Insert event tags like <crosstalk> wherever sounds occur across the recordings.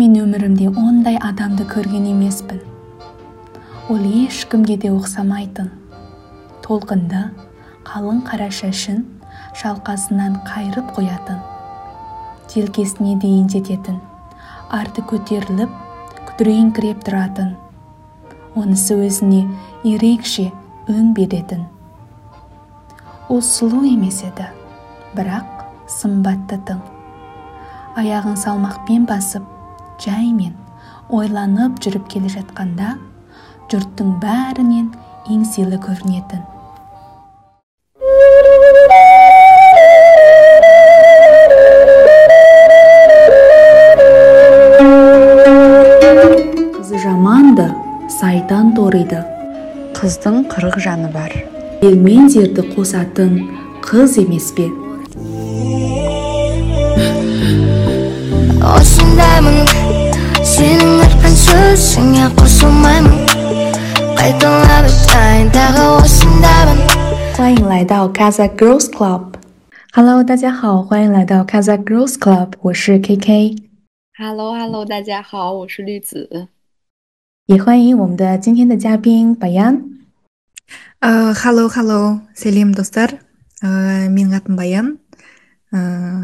мен өмірімде ондай адамды көрген емеспін. Ол ешкімге де ұқсамайтын. Толқынды қалың қара шашын шалқасынан қайырып қоятын желкесіне дейін жететін арты көтеріліп күдірейіңкіреп тұратын онысы өзіне ерекше өң беретін. Ол сұлу емес еді бірақ сымбатты тың. Аяғын салмақпен басып жаймен ойланып жүріп келе жатқанда жұрттың бәрінен еңселі көрінетін. Сайтан ториды қыздың қырық жаны бар. Ел мен жерді қосатын қыз емес пе? Осындаймын In the country, Singapore so many. I don't that I wasn't 欢迎来到 Casa Girls Club. Hello, 大家好，欢迎来到 Casa Girls Club. 我是 KK. Hello, hello, 大家好，我是绿子。也欢迎我们的今天的嘉宾 Bayan.，Hello，Hello，Selim dostar，Minrat Bayan.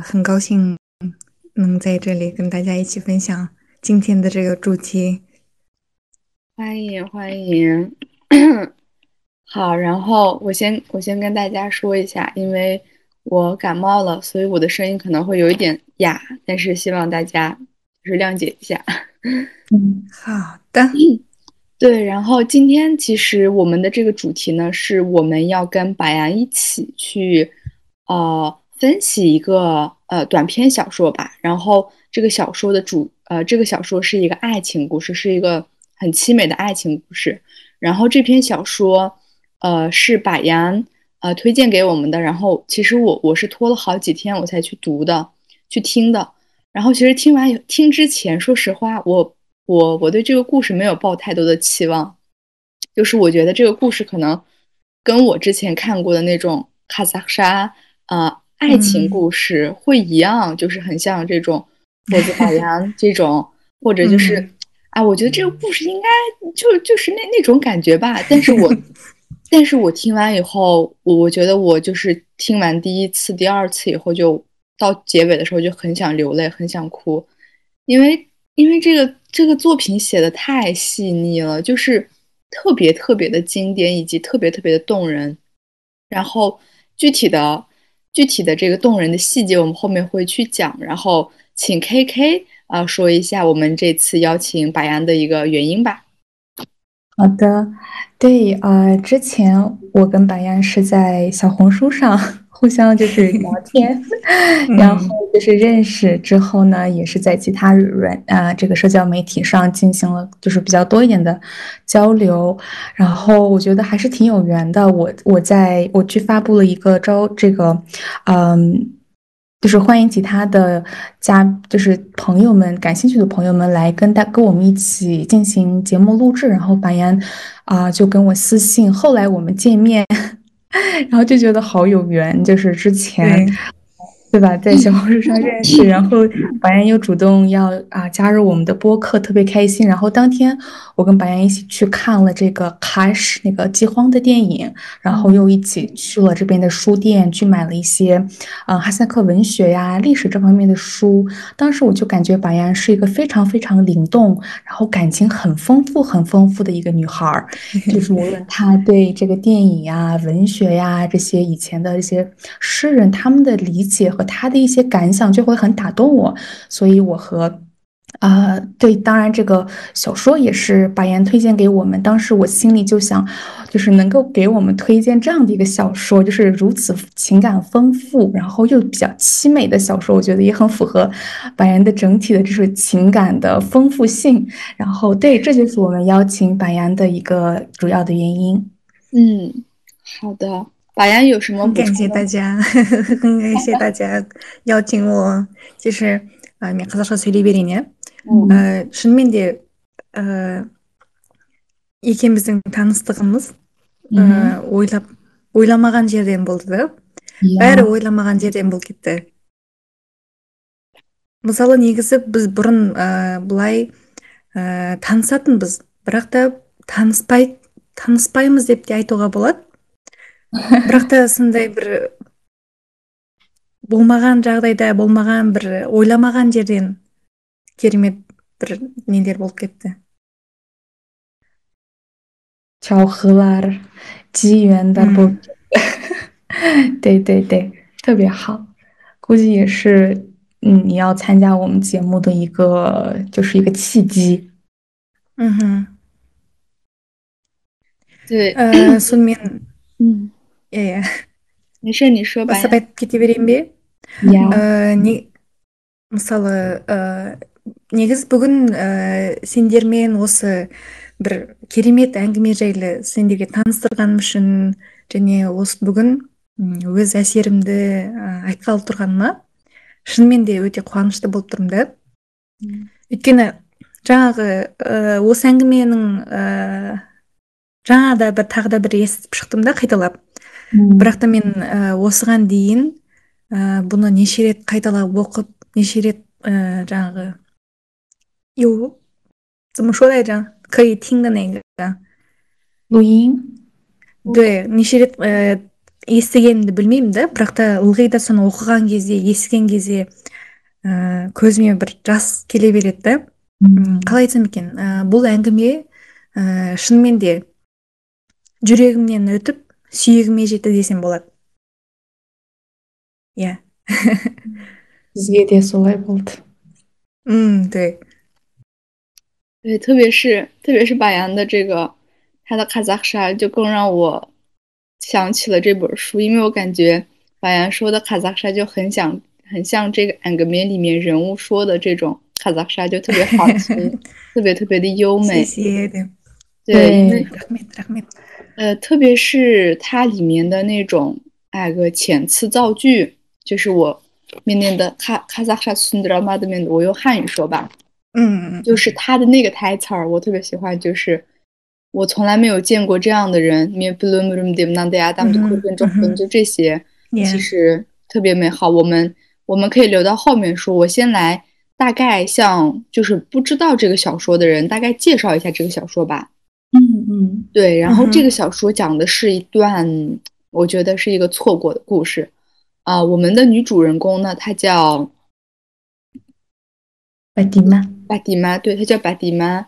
很高兴能在这里跟大家一起分享。今天的这个主题。欢迎欢迎，<clears throat> 好，然后我先我先跟大家说一下，因为我感冒了，所以我的声音可能会有一点哑，但是希望大家就是谅解一下。嗯，好的。<clears throat> 对，然后今天其实我们的这个主题呢，是我们要跟白羊一起去，呃，分析一个呃短篇小说吧。然后这个小说的主，呃，这个小说是一个爱情故事，是一个很凄美的爱情故事。然后这篇小说，呃，是白羊呃推荐给我们的。然后其实我我是拖了好几天我才去读的，去听的。然后其实听完听之前，说实话，我我我对这个故事没有抱太多的期望，就是我觉得这个故事可能跟我之前看过的那种卡萨沙啊爱情故事会一样，就是很像这种我子海洋这种，或者就是啊，我觉得这个故事应该就就是那那种感觉吧。但是我 <laughs> 但是我听完以后，我我觉得我就是听完第一次、第二次以后就。到结尾的时候就很想流泪，很想哭，因为因为这个这个作品写的太细腻了，就是特别特别的经典，以及特别特别的动人。然后具体的具体的这个动人的细节，我们后面会去讲。然后请 K K 啊说一下我们这次邀请白羊的一个原因吧。好的，对啊，之前我跟白羊是在小红书上。<laughs> 互相就是聊 <laughs> 天，<laughs> 然后就是认识之后呢，也是在其他软啊这个社交媒体上进行了就是比较多一点的交流，然后我觉得还是挺有缘的。我我在我去发布了一个招这个，嗯，就是欢迎其他的家就是朋友们感兴趣的朋友们来跟大跟我们一起进行节目录制，然后白岩啊就跟我私信，后来我们见面。<laughs> 然后就觉得好有缘，就是之前。对吧？在小红书上认识，然后白岩又主动要啊加入我们的播客，特别开心。然后当天我跟白岩一起去看了这个《卡什》那个饥荒的电影，然后又一起去了这边的书店去买了一些嗯哈萨克文学呀、历史这方面的书。当时我就感觉白岩是一个非常非常灵动，然后感情很丰富、很丰富的一个女孩儿。就是无论她对这个电影呀、文学呀这些以前的一些诗人他们的理解。和他的一些感想就会很打动我，所以我和啊对，当然这个小说也是白岩推荐给我们。当时我心里就想，就是能够给我们推荐这样的一个小说，就是如此情感丰富，然后又比较凄美的小说，我觉得也很符合白岩的整体的这种情感的丰富性。然后对，这就是我们邀请白岩的一个主要的原因。嗯，好的。白羊有什么？感谢大家，很感谢大家邀请我。就是呃，мен қазақша сөйлей берейін иә. ә, шынымен де ә, екеуміздің таныстығымыз ә, ойлап ойламаған жерден болды да бәрі ойламаған жерден болып кетті мысалы негізі біз бұрын ә, былай ә, танысатынбыз бірақ та таныспай таныспаймыз деп те айтуға болады бірақ та сондай бір болмаған жағдайда болмаған бір ойламаған жерден керемет бір нелер болып кетті 巧合 ар 机缘的不，对对对，特别好，估计也是，嗯，你要参加我们节目的一个，就是一个契机。嗯哼，对，呃，顺便，嗯， <laughs> иә иә еші не айтып кете берейін бе иә мысалы ә, негіз бүгін ә, сендермен осы бір керемет әңгіме жайлы сендерге таныстырғаным үшін және осы бүгін өз әсерімді ә, айтқалы тұрғаныма шынымен де өте қуанышты болып тұрмын да. Өйткені жаңағы ә, осы әңгіменің ә, жаңа да бір тағы да бір естіп шықтым да қайталап бірақ та мен ә, осыған дейін ә, бұны неше рет қайталап оқып неше рет ә, жаңағы 有怎么说来着？可以听的那个录音 对неше рет ә, естігенімді білмеймін да бірақ та ылғи да соны оқыған кезде естіген кезде ә, көзіме бір жас келе береді да қалай айтсам екен ә, бұл әңгіме ә, шынымен де жүрегімнен өтіп сүйегіме жетті десем болады иә бізге де солай болды 嗯对对，特别是特别是巴扬的这个他的卡扎克沙，就更让我想起了这本书，因为我感觉巴扬说的卡扎克沙就很想很像这个《安格面》里面人物说的这种卡扎克沙，就特别好听，<laughs> 特别特别的优美。对， 呃，特别是它里面的那种那个遣词造句，就是我面念的卡卡扎克沙孙德拉玛的面的，我用汉语说吧。嗯，就是他的那个台词儿，我特别喜欢。就是我从来没有见过这样的人，就这些，其实特别美好。我们我们可以留到后面说。我先来大概向就是不知道这个小说的人大概介绍一下这个小说吧。嗯嗯，对。然后这个小说讲的是一段，我觉得是一个错过的故事啊。我们的女主人公呢，她叫。白迪妈，白迪妈，对，她叫白迪妈，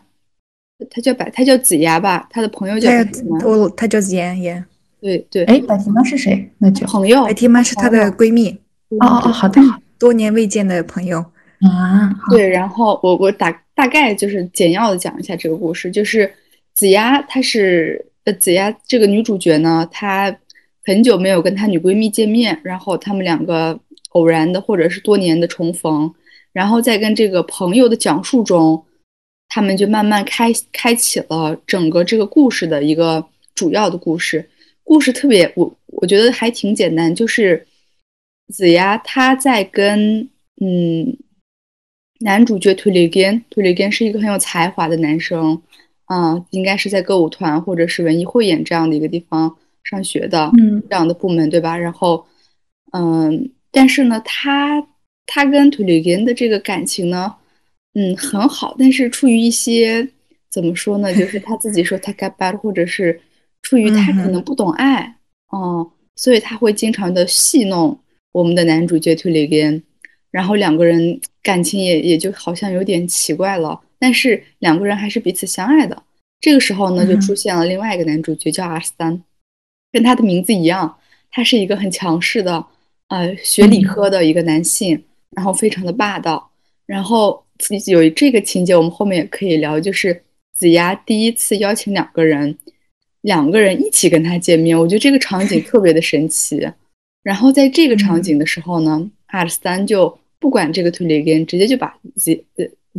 她叫白，她叫子牙吧，她的朋友叫巴迪玛，哦，他叫子牙耶，对对，哎，白迪妈是谁？那就朋友，白迪妈是她的闺蜜，哦哦，好的，多年未见的朋友啊，对，然后我我大大概就是简要的讲一下这个故事，就是子牙，她是呃子牙这个女主角呢，她很久没有跟她女闺蜜见面，然后她们两个偶然的或者是多年的重逢。然后在跟这个朋友的讲述中，他们就慢慢开开启了整个这个故事的一个主要的故事。故事特别，我我觉得还挺简单，就是子牙他在跟嗯男主角图里根，图里根是一个很有才华的男生，啊，应该是在歌舞团或者是文艺汇演这样的一个地方上学的，嗯，这样的部门对吧？然后，嗯，但是呢，他。他跟图里根的这个感情呢，嗯，很好，但是出于一些怎么说呢，就是他自己说他 get bad，或者是出于他可能不懂爱，哦，所以他会经常的戏弄我们的男主角图里根，然后两个人感情也也就好像有点奇怪了，但是两个人还是彼此相爱的。这个时候呢，就出现了另外一个男主角叫阿三，跟他的名字一样，他是一个很强势的，呃，学理科的一个男性。然后非常的霸道，然后有这个情节，我们后面也可以聊。就是子牙第一次邀请两个人，两个人一起跟他见面，我觉得这个场景特别的神奇。然后在这个场景的时候呢，阿尔三就不管这个图里根，直接就把子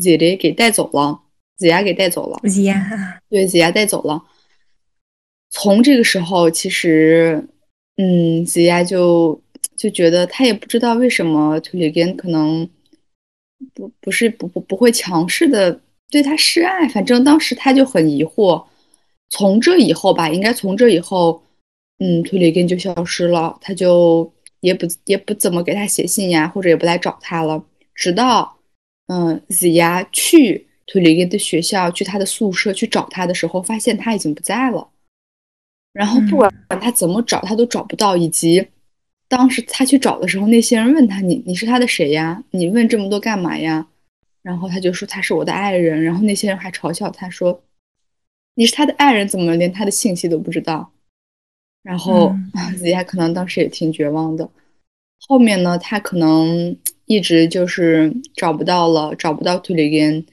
子子雷给带走了，子牙给带走了。子牙对子牙带走了。从这个时候，其实，嗯，子牙就。就觉得他也不知道为什么推里根可能不不是不不不会强势的对他示爱，反正当时他就很疑惑。从这以后吧，应该从这以后，嗯，推里根就消失了，他就也不也不怎么给他写信呀，或者也不来找他了。直到嗯子牙去图里根的学校，去他的宿舍去找他的时候，发现他已经不在了。然后不管他怎么找，他都找不到。以及当时他去找的时候，那些人问他：“你你是他的谁呀？你问这么多干嘛呀？”然后他就说：“他是我的爱人。”然后那些人还嘲笑他说：“你是他的爱人，怎么连他的信息都不知道？”然后 <laughs> 子牙可能当时也挺绝望的。后面呢，他可能一直就是找不到了，找不到图里根。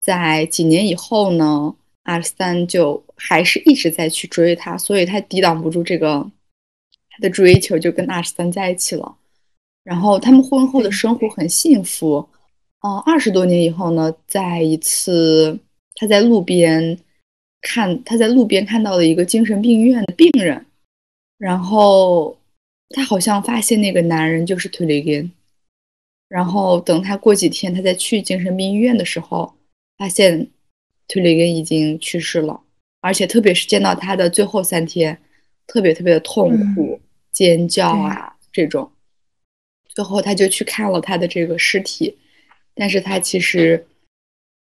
在几年以后呢，阿斯丹就还是一直在去追他，所以他抵挡不住这个他的追求，就跟阿斯丹在一起了。然后他们婚后的生活很幸福。嗯，二十多年以后呢，在一次他在路边看他在路边看到了一个精神病院的病人，然后。他好像发现那个男人就是图里根，然后等他过几天，他再去精神病医院的时候，发现图里根已经去世了，而且特别是见到他的最后三天，特别特别的痛苦，尖叫啊这种。最后他就去看了他的这个尸体，但是他其实，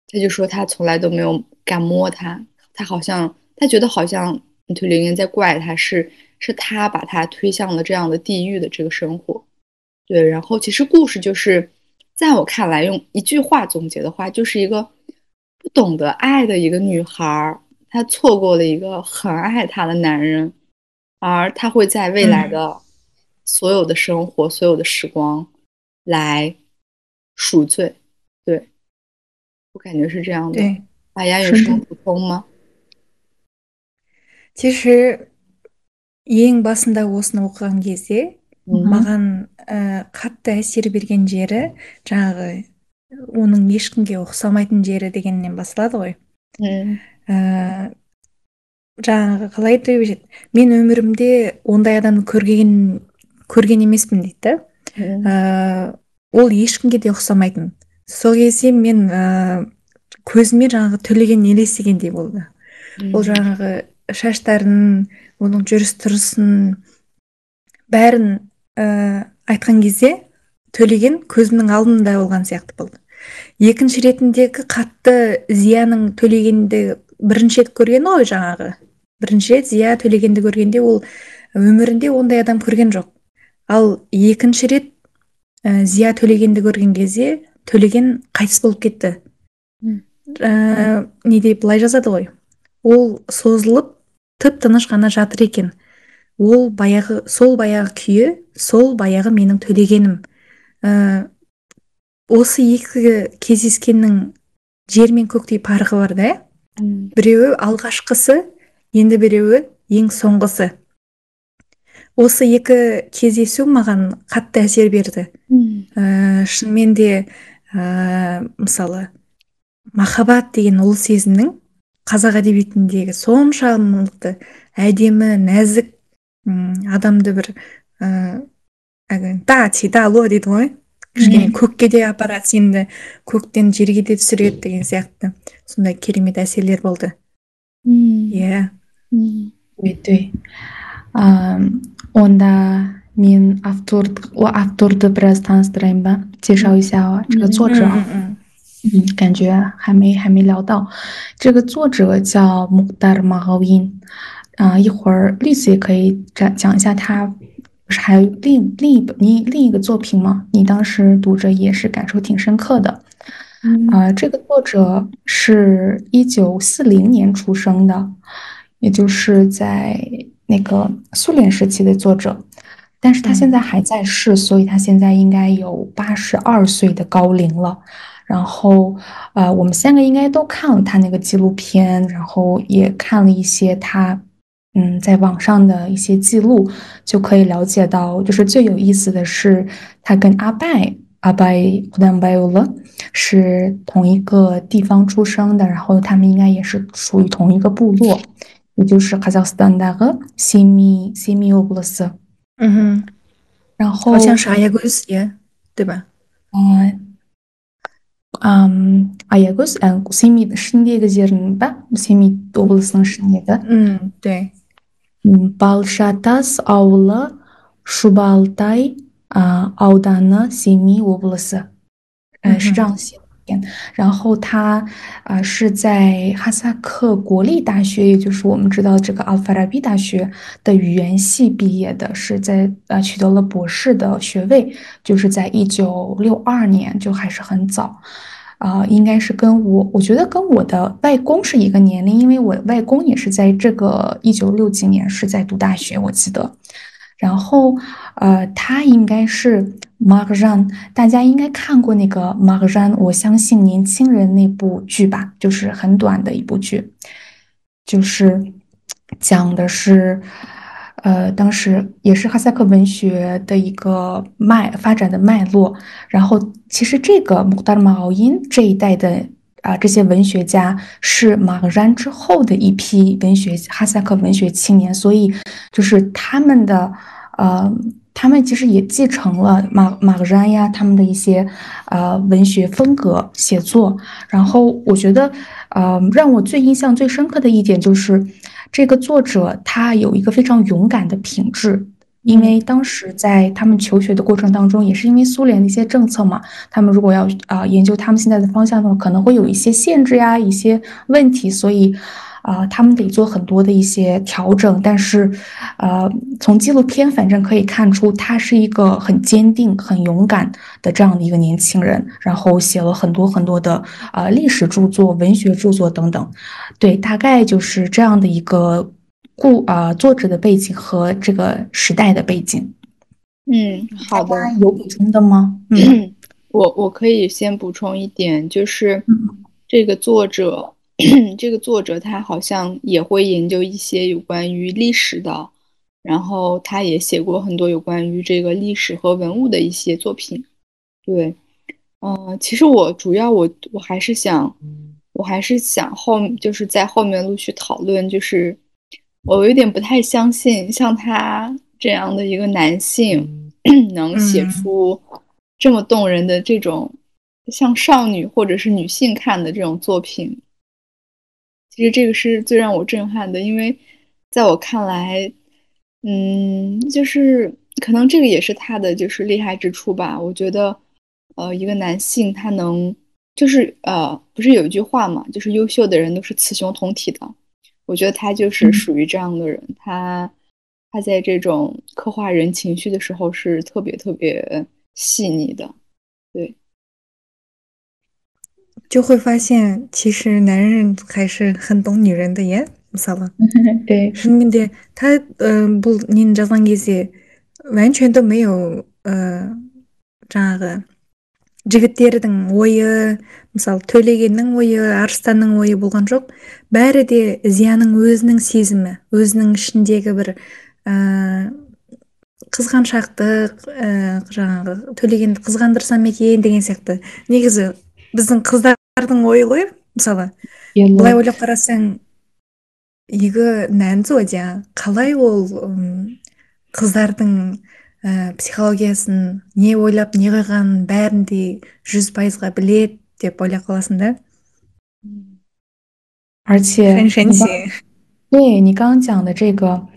他就说他从来都没有敢摸他，他好像他觉得好像图里根在怪他，是。是他把他推向了这样的地狱的这个生活，对。然后其实故事就是，在我看来，用一句话总结的话，就是一个不懂得爱的一个女孩，她错过了一个很爱她的男人，而她会在未来的所有的生活、所有的时光来赎罪。对，我感觉是这样的。对，大家有什么补充吗？其实。ең басында осыны оқыған кезде маған ә, қатты әсер берген жері жаңағы оның ешкімге ұқсамайтын жері дегеннен басталады ғой. Ә, жаңағы қалай еді мен өмірімде ондай адамды көрген көрген емеспін дейді. Да ә, ол ешкімге де ұқсамайтын. Сол кезде мен ә, көзіме жаңағы төлеген елестегендей болды. Ол жаңағы шаштарын оның жүріс тұрысын бәрін ә, айтқан кезде төлеген көзімнің алдында болған сияқты болды. Екінші ретіндегі қатты зияның төлегенді бірінші рет көргені ғой жаңағы. Бірінші рет зия төлегенді көргенде ол өмірінде ондай адам көрген жоқ. Ал екінші рет ә, зия төлегенді көрген кезде төлеген қайтыс болып кетті. Ә, неде былай жазады ғой. Ол созылып тып тыныш қана жатыр екен. Ол баяғы сол баяғы күйі сол баяғы менің төлегенім. Ә, осы екі кездескеннің жер мен көктей парығы бар да? Біреуі алғашқысы енді біреуі ең соңғысы. Осы екі кездесу маған қатты әсер берді. Ә, шынымен де ә, мысалы махаббат деген ұлы сезімнің қазақ әдебиетіндегі соншалықты әдемі нәзік адамды бір ыыы дати дало дейді ғой кішкене көкке де апарады сені көктен жерге де түсіреді деген сияқты сондай керемет әсерлер болды иә өй онда мен автор авторды біраз таныстырайын ба 介绍一下这个作者嗯，感觉还没还没聊到，这个作者叫穆达 啊，一会儿栗子也可以讲讲一下他，不是还有另另一本你另一个作品吗？你当时读着也是感受挺深刻的，啊，这个作者是一九四零年出生的，也就是在那个苏联时期的作者，但是他现在还在世，所以他现在应该有八十二岁的高龄了。然后，呃，我们三个应该都看了他那个纪录片，然后也看了一些他，嗯，在网上的一些记录就可以了解到，就是最有意思的是，他跟阿拜阿拜胡丹拜乌勒是同一个地方出生的，然后他们应该也是属于同一个部落，也就是哈萨斯坦大和西米西米乌布勒斯。嗯哼，然后好像是阿耶古斯耶，对吧？嗯。嗯，阿耶古斯，嗯，西米是哪个人吧？西米多布斯是哪个？嗯，对。балшатас ауылы шұбалтай ауданы семей облысы 呃是这样写 然后他啊是在哈萨克国立大学，也就是我们知道这个阿法拉比大学的语言系毕业的，是在啊取得了博士的学位，就是在一九六二年，就还是很早， 啊，应该是跟我，我觉得跟我的外公是一个年龄，因为我外公也是在这个一九六几年是在读大学，我记得。然后，呃，他应该是 Marjan，大家应该看过那个 Marjan，我相信年轻人那部剧吧，就是很短的一部剧，就是讲的是，呃，当时也是哈萨克文学的一个脉发展的脉络。然后，其实这个穆达尔马奥因这一代的啊，这些文学家是马格然之后的一批文学哈萨克文学青年，所以就是他们的。呃，他们其实也继承了马马格然呀他们的一些呃文学风格写作。然后我觉得，呃，让我最印象最深刻的一点就是，这个作者他有一个非常勇敢的品质。因为当时在他们求学的过程当中，也是因为苏联的一些政策嘛，他们如果要啊研究他们现在的方向的话，可能会有一些限制呀，一些问题，所以。啊，他们得做很多的一些调整，但是，呃，从纪录片反正可以看出，他是一个很坚定、很勇敢的这样的一个年轻人，然后写了很多很多的呃历史著作、文学著作等等。对，大概就是这样的一个故啊作者的背景和这个时代的背景。嗯，好的，有补充的吗？嗯，<clears throat> 我我可以先补充一点，就是这个作者。<clears throat> 这个作者他好像也会研究一些有关于历史的，然后他也写过很多有关于这个历史和文物的一些作品。对，嗯，其实我主要我我还是想，我还是想后就是在后面陆续讨论，就是我有点不太相信像他这样的一个男性 <clears throat> 能写出这么动人的这种像少女或者是女性看的这种作品。其实这个是最让我震撼的，因为在我看来，嗯，就是可能这个也是他的就是厉害之处吧。我觉得，呃，一个男性他能，就是呃，不是有一句话嘛，就是优秀的人都是雌雄同体的。我觉得他就是属于这样的人，他他在这种刻画人情绪的时候是特别特别细腻的，就会发现，其实男人还是很懂女人的耶。мысалы对шынымен де та бұл нені жазған кезде完全都没有ә, жаңағы жігіттердің ойы мысалы төлегеннің ойы арыстанның ойы болған жоқ бәрі де зияның өзінің сезімі өзінің ішіндегі бір ә, қызғаншақтық ә, жаңағы төлегенді қызғандырсам екен деген сияқты негізі біздің қыздар қыздардың ойы ғой мысалы былай ойлап қарасаң игі нән қалай ол қыздардың ә, психологиясын не ойлап не қойғанын бәрін де жүз пайызға білет деп ойлап қаласың да 而且很神奇。对你刚刚讲的这个，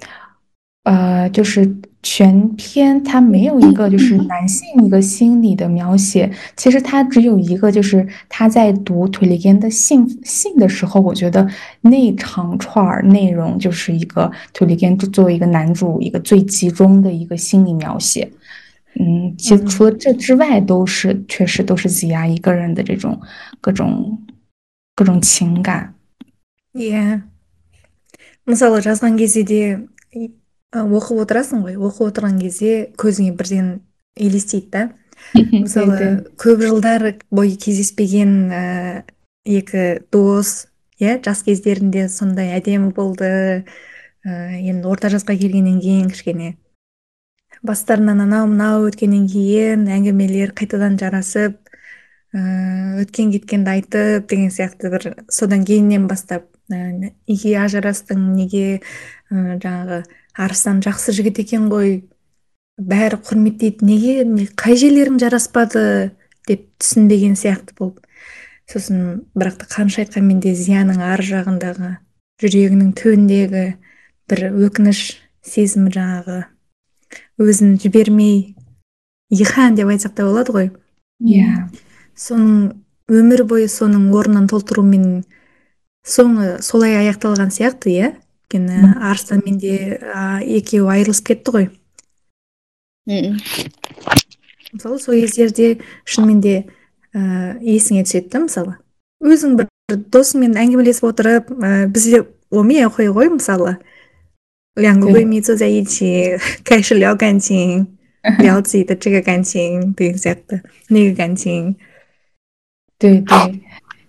呃，就是 全篇它没有一个就是男性一个心理的描写，其实它只有一个就是他在读腿里根的信信的时候，我觉得那长串内容就是一个腿里根作为一个男主一个最集中的一个心理描写。嗯，其实除了这之外，都是确实都是挤压一个人的这种各种各种情感。Yeah，мысалы жазған оқып отырасың ғой. оқып отырған кезде көзіңе бірден елестейді да. Мысалы көп жылдар бойы кездеспеген ә, екі дос иә жас кездерінде сондай әдемі болды. Ә, енді орта жасқа келгеннен кейін кішкене бастарынан анау мынау өткеннен кейін әңгімелер қайтадан жарасып ә, өткен кеткенді айтып деген сияқты бір содан кейіннен бастап неге ажырастың неге жаңағы арыстан жақсы жігіт екен ғой. Бәрі құрметтейді неге? Не, қай жерлерің жараспады деп түсінбеген сияқты болды. Сосын бірақ та қанша айтқанмен де зияның ар жағындағы жүрегінің түбіндегі бір өкініш сезімі жаңағы өзін жібермей ихан деп айтсақ та болады ғой. Иә. Соның өмір бойы соның орнын толтырумен соңы солай аяқталған сияқты иә? өйткені арыстанмен де екеуі айырылысып кетті ғой мысалы сол кездерде шынымен де ә, есіңе түседі да мысалы өзің бір досыңмен әңгімелесіп отырып ә, бізде 我们也会会 мысалы 两个闺蜜坐在一起<laughs> 开始聊感情聊自己的这个感情对 exact 那个感情对对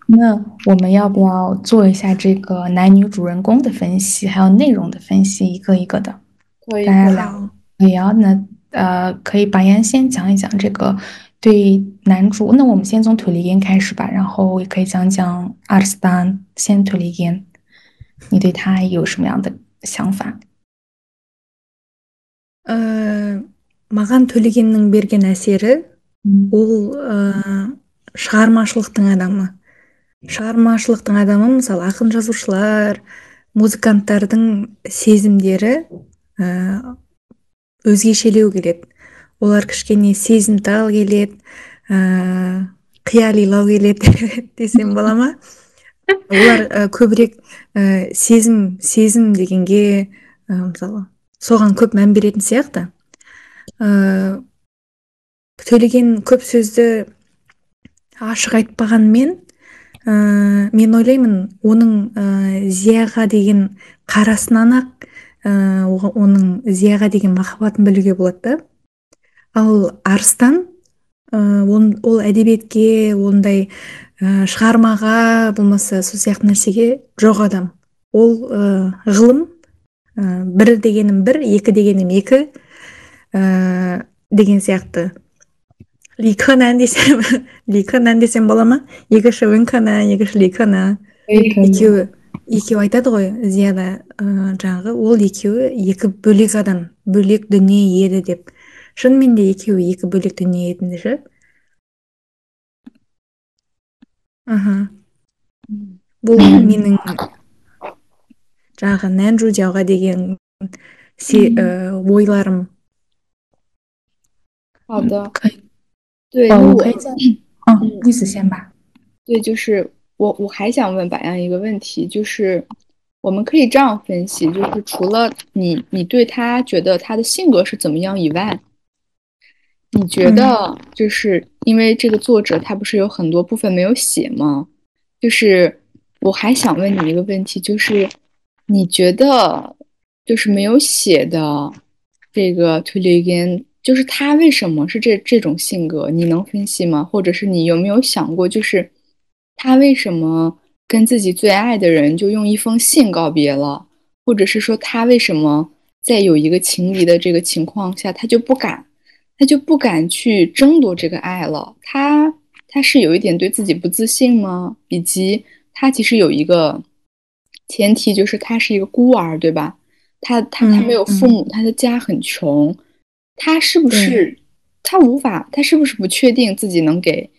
那我们要不要做一下这个男女主人公的分析，还有内容的分析，一个一个的，可以，大家聊。可以啊，那呃，可以把言先讲一讲这个对男主。那我们先从腿力烟开始吧，然后也可以讲讲阿斯丹先腿力烟，你对他有什么样的想法？呃маған төлегеннің берген әсері ол ә, шығармашылықтың адамы Шығармашылықтың адамы мысалы ақын жазушылар музыканттардың сезімдері ә, өзгешелеу келеді. Олар кішкене сезімтал келеді ә, қиялилау келеді <laughs> десем бола ма? Олар ә, көбірек ә, сезім сезім дегенге ә, мысалы соған көп мән беретін сияқты. Ә, төлеген көп сөзді ашық айтпағанмен ә, мен ойлаймын оның ә, зияға деген қарасынан ақ ә, оның зияға деген махаббатын білуге болады да. Ал арыстан ә, он, ол әдебиетке ондай ә, шығармаға болмаса сол сияқты нәрсеге жоқ адам. Ол ә, ғылым ә, бір дегенім бір екі дегенім екі ә, деген сияқты. 理科男的先问，理科男 десем бола ма екі ше 文科男 екі екеуі айтады ғой зияда ә, жаңағы ол екеуі екі бөлек адам бөлек дүние еді деп шынымен де екеуі екі бөлек дүние еді ше аха бұл менің жаңағы нәнжу деген се, ойларым а да 对，哦，我可以再，嗯，意思先吧。对，就是我我还想问白杨一个问题，就是我们可以这样分析，就是除了你你对他觉得他的性格是怎么样以外，你觉得就是因为这个作者他不是有很多部分没有写吗？就是我还想问你一个问题，就是你觉得就是没有写的这个推理根。就是他为什么是这这种性格？你能分析吗？或者是你有没有想过，就是他为什么跟自己最爱的人就用一封信告别了？或者是说他为什么在有一个情敌的这个情况下，他就不敢，他就不敢去争夺这个爱了？他他是有一点对自己不自信吗？以及他其实有一个前提，就是他是一个孤儿，对吧？他他他没有父母，他的家很穷。他是不是他无法？他是不是不确定自己能给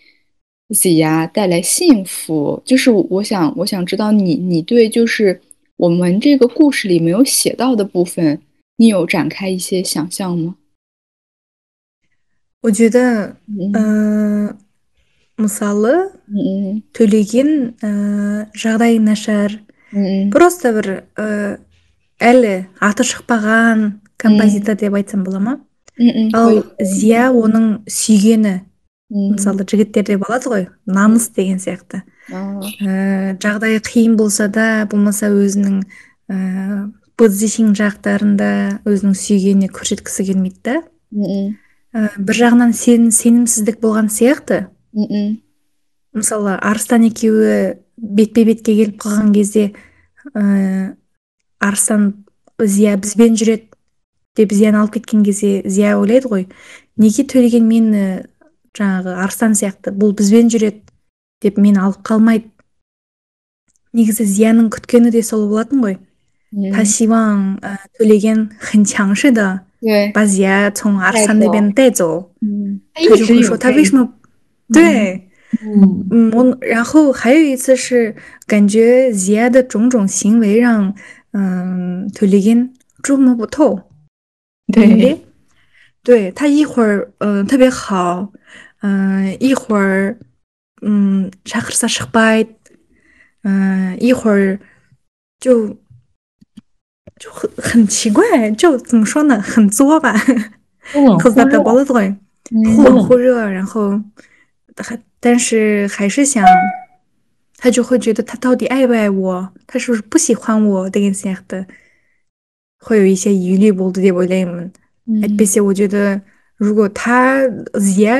Z 呀带来幸福？就是我想，我想知道你，你对就是我们这个故事里没有写到的部分，你有展开一些想象吗？我觉得，嗯，мысалы төлеген жағдайы нашар просто бір әлі аты шықпаған композитор деп айтсам бола ма ал зия оның сүйгені мысалы жігіттерде болады ғой намыс деген сияқты. Ә, жағдайы қиын болса да болмаса өзінің ә, позишн жақтарында өзінің сүйгеніне көрсеткісі келмейді да. Ә, бір жағынан сен, сенімсіздік болған сияқты. Мысалы арыстан екеуі бетпе бетке келіп қалған кезде ә, арыстан зия бізбен жүреді деп зияны алып кеткен кезде зия ойлайды ғой неге төлеген мені жаңағы арыстан сияқты бұл бізбен жүреді деп мені алып қалмайды негізі зияның күткені де сол болатын ғой 他希望呃推理根很强势的把 Zia 从阿山那边带走，嗯，他就会说他为什么对，嗯嗯，我然后还有一次是感觉 Zia 的种种行为让嗯推理根捉摸不透， 对，对他一会儿嗯、呃、特别好，嗯、呃、一会儿嗯，啥克啥失败，嗯，一会儿就就很很奇怪，就怎么说呢，很作吧，忽冷忽热，忽冷忽热，然后还但是还是想，他就会觉得他到底爱不爱我，他是不是不喜欢我的，会有一些疑虑，不对不对们，并且我觉得如果他也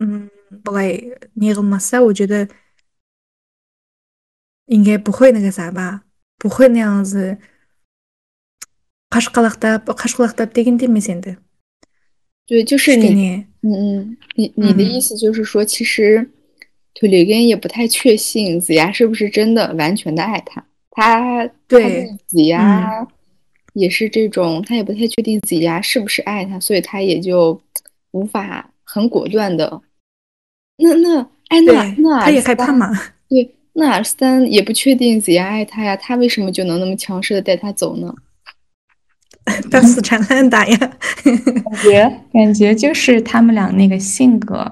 嗯。不会，你个么事？我觉得应该不会那个啥吧，不会那样子。对，就是你，嗯嗯，你你的意思就是说，其实图里根也不太确信子牙是不是真的完全的爱他，他对子牙也是这种，他也不太确定子牙是不是爱他，所以他也就无法很果断的。那那哎，那那他也害怕嘛？对，那尔斯丹也不确定子牙爱他呀，他为什么就能那么强势的带他走呢？<laughs> 当死缠烂打呀！<laughs> 感觉感觉就是他们俩那个性格，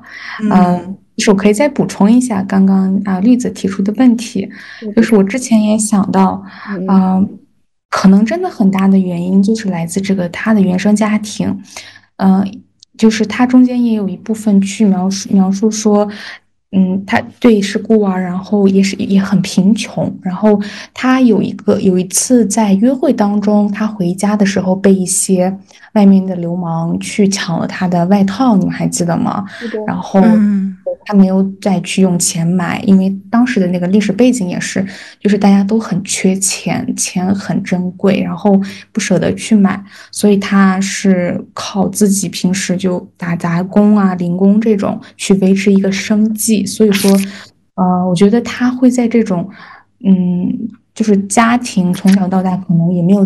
嗯，就是我可以再补充一下刚刚啊绿子提出的问题，就是我之前也想到，嗯，可能真的很大的原因就是来自这个他的原生家庭，嗯。就是他中间也有一部分去描述描述说，嗯，他对是孤儿，然后也是也很贫穷，然后他有一个有一次在约会当中，他回家的时候被一些外面的流氓去抢了他的外套，你们还记得吗？然后。他没有再去用钱买，因为当时的那个历史背景也是，就是大家都很缺钱，钱很珍贵，然后不舍得去买，所以他是靠自己平时就打杂工啊、零工这种去维持一个生计。所以说，呃，我觉得他会在这种，嗯，就是家庭从小到大可能也没有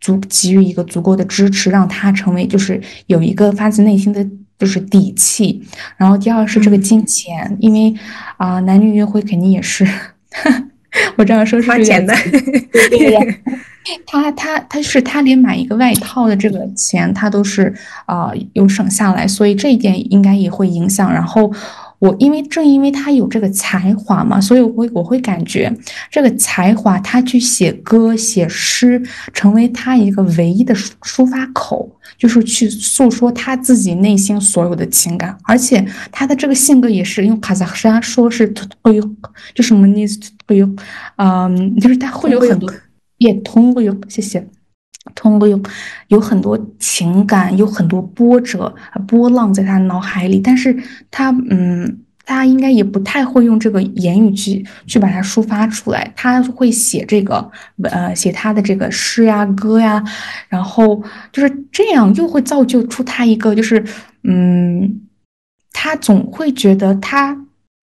足给予一个足够的支持，让他成为就是有一个发自内心的。就是底气，然后第二是这个金钱，因为啊，男女约会肯定也是，<laughs> 我这样说是花钱的，<laughs> <laughs> 他他他是他连买一个外套的这个钱，他都是啊有省下来，所以这一点应该也会影响，然后。我因为正因为他有这个才华嘛，所以我会我会感觉这个才华，他去写歌写诗，成为他一个唯一的抒抒发口，就是去诉说他自己内心所有的情感。而且他的这个性格也是用卡萨克山说是会有，就什么意思？会有，嗯，就是他会有很多也通过有，谢谢。通过有有很多情感，有很多波折、波浪在他脑海里，但是他，嗯，他应该也不太会用这个言语去去把它抒发出来。他会写这个，呃，写他的这个诗呀、歌呀，然后就是这样，又会造就出他一个，就是，嗯，他总会觉得他。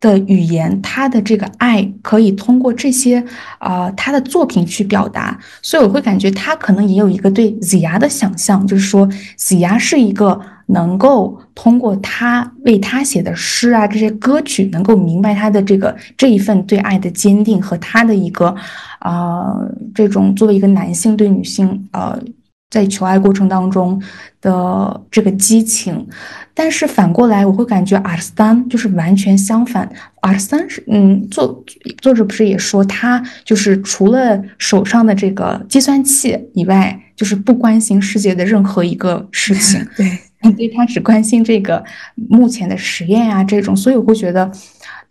的语言，他的这个爱可以通过这些啊，他的作品去表达，所以我会感觉他可能也有一个对子牙的想象，就是说子牙是一个能够通过他为他写的诗啊，这些歌曲，能够明白他的这个这一份对爱的坚定和他的一个啊，这种作为一个男性对女性呃。在求爱过程当中的这个激情，但是反过来我会感觉阿斯丹就是完全相反。阿斯丹是，嗯，作作者不是也说他就是除了手上的这个计算器以外，就是不关心世界的任何一个事情。<laughs> 对，对他只关心这个目前的实验啊这种，所以我会觉得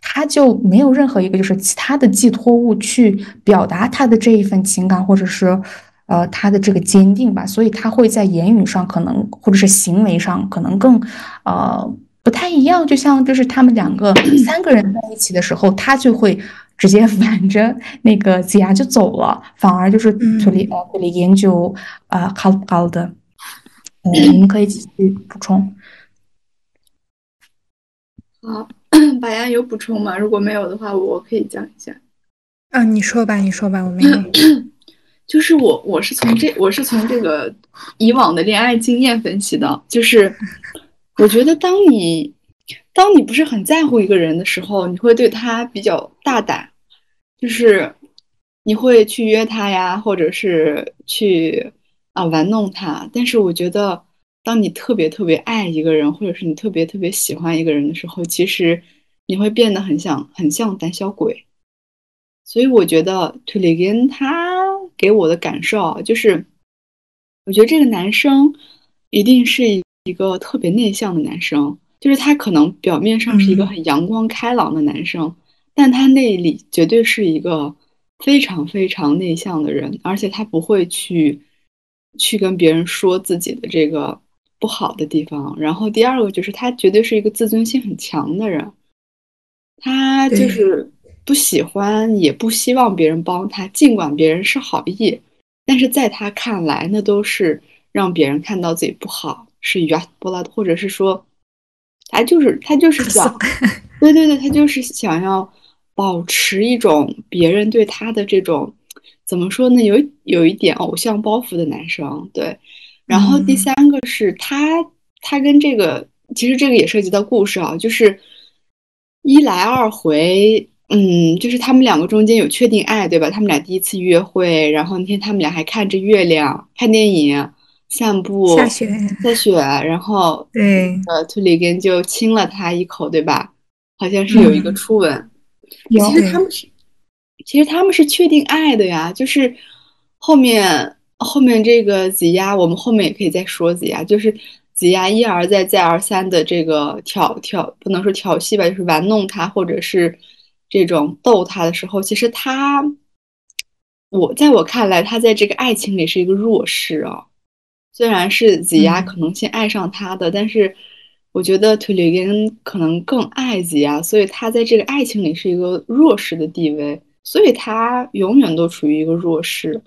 他就没有任何一个就是其他的寄托物去表达他的这一份情感，或者是。呃，他的这个坚定吧，所以他会在言语上可能，或者是行为上可能更，呃，不太一样。就像就是他们两个三个人在一起的时候，他就会直接 <laughs> 挽着那个子牙就走了，反而就是处理呃处理研究啊考考的。嗯，你们可以继续补充。好，白羊有补充吗？如果没有的话，我可以讲一下。啊，你说吧，你说吧，我没有。<coughs> 就是我，我是从这，我是从这个以往的恋爱经验分析的。就是我觉得，当你当你不是很在乎一个人的时候，你会对他比较大胆，就是你会去约他呀，或者是去啊玩弄他。但是我觉得，当你特别特别爱一个人，或者是你特别特别喜欢一个人的时候，其实你会变得很像很像胆小鬼。所以我觉得推理根他给我的感受就是，我觉得这个男生一定是一个特别内向的男生，就是他可能表面上是一个很阳光开朗的男生，但他内里绝对是一个非常非常内向的人，而且他不会去去跟别人说自己的这个不好的地方。然后第二个就是他绝对是一个自尊心很强的人，他就是。不喜欢也不希望别人帮他，尽管别人是好意，但是在他看来，那都是让别人看到自己不好，是冤不拉，或者是说，他就是他就是想，对对对，他就是想要保持一种别人对他的这种怎么说呢？有有一点偶像包袱的男生，对。然后第三个是他，他跟这个其实这个也涉及到故事啊，就是一来二回。嗯，就是他们两个中间有确定爱，对吧？他们俩第一次约会，然后那天他们俩还看着月亮、看电影、散步、下雪、下雪，然后对，呃，图里根就亲了他一口，对吧？好像是有一个初吻。其实他们是，其实他们是确定爱的呀。就是后面后面这个子牙，我们后面也可以再说子牙，就是子牙一而再再而三的这个挑挑，不能说调戏吧，就是玩弄他，或者是。这种逗他的时候，其实他，我在我看来，他在这个爱情里是一个弱势啊。虽然是子牙可能先爱上他的，但是我觉得推里根可能更爱子牙，所以他在这个爱情里是一个弱势的地位，所以他永远都处于一个弱势。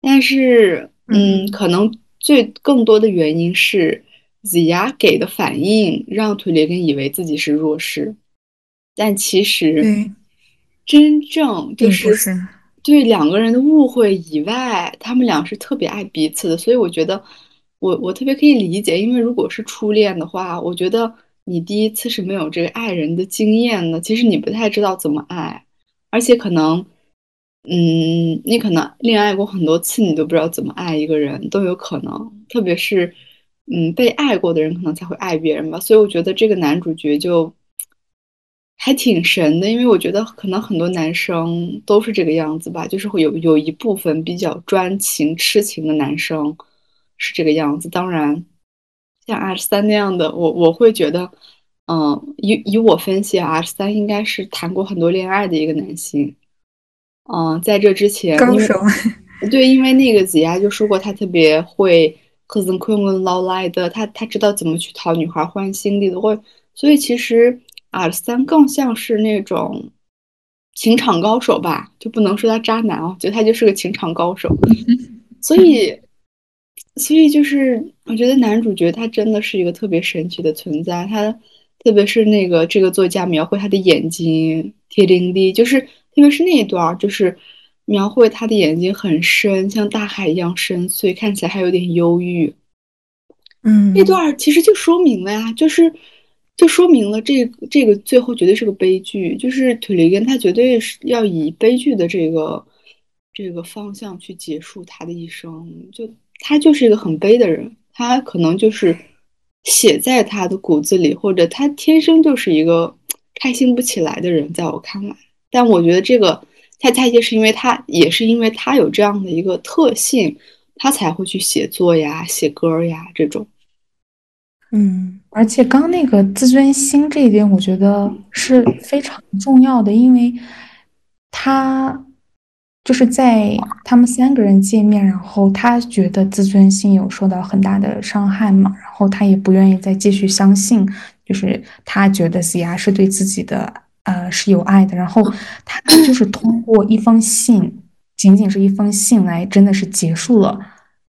但是，嗯，可能最更多的原因是子牙给的反应让推里根以为自己是弱势。但其实，真正就是对两个人的误会以外，他们俩是特别爱彼此的。所以我觉得，我我特别可以理解，因为如果是初恋的话，我觉得你第一次是没有这个爱人的经验的，其实你不太知道怎么爱，而且可能，嗯，你可能恋爱过很多次，你都不知道怎么爱一个人，都有可能。特别是，嗯，被爱过的人可能才会爱别人吧。所以我觉得这个男主角就。还挺神的，因为我觉得可能很多男生都是这个样子吧，就是会有有一部分比较专情、痴情的男生是这个样子。当然，像 R 三那样的，我我会觉得，嗯，以以我分析，R 三应该是谈过很多恋爱的一个男性。嗯，在这之前，高手。对，因为那个子牙就说过，他特别会和人困跟捞来的，他他知道怎么去讨女孩欢心的，会，所以其实。R 三更像是那种情场高手吧，就不能说他渣男哦，觉得他就是个情场高手。所以，所以就是我觉得男主角他真的是一个特别神奇的存在。他特别是那个这个作家描绘他的眼睛，铁钉的，就是特别是那一段，就是描绘他的眼睛很深，像大海一样深邃，看起来还有点忧郁。嗯，那段其实就说明了呀，就是。就说明了这这个最后绝对是个悲剧，就是腿雷根他绝对是要以悲剧的这个这个方向去结束他的一生，就他就是一个很悲的人，他可能就是写在他的骨子里，或者他天生就是一个开心不起来的人，在我看来，但我觉得这个他他也是因为他也是因为他有这样的一个特性，他才会去写作呀、写歌呀这种。嗯，而且刚那个自尊心这一点，我觉得是非常重要的，因为他就是在他们三个人见面，然后他觉得自尊心有受到很大的伤害嘛，然后他也不愿意再继续相信，就是他觉得 C 牙是对自己的呃是有爱的，然后他就是通过一封信，仅仅是一封信来，真的是结束了。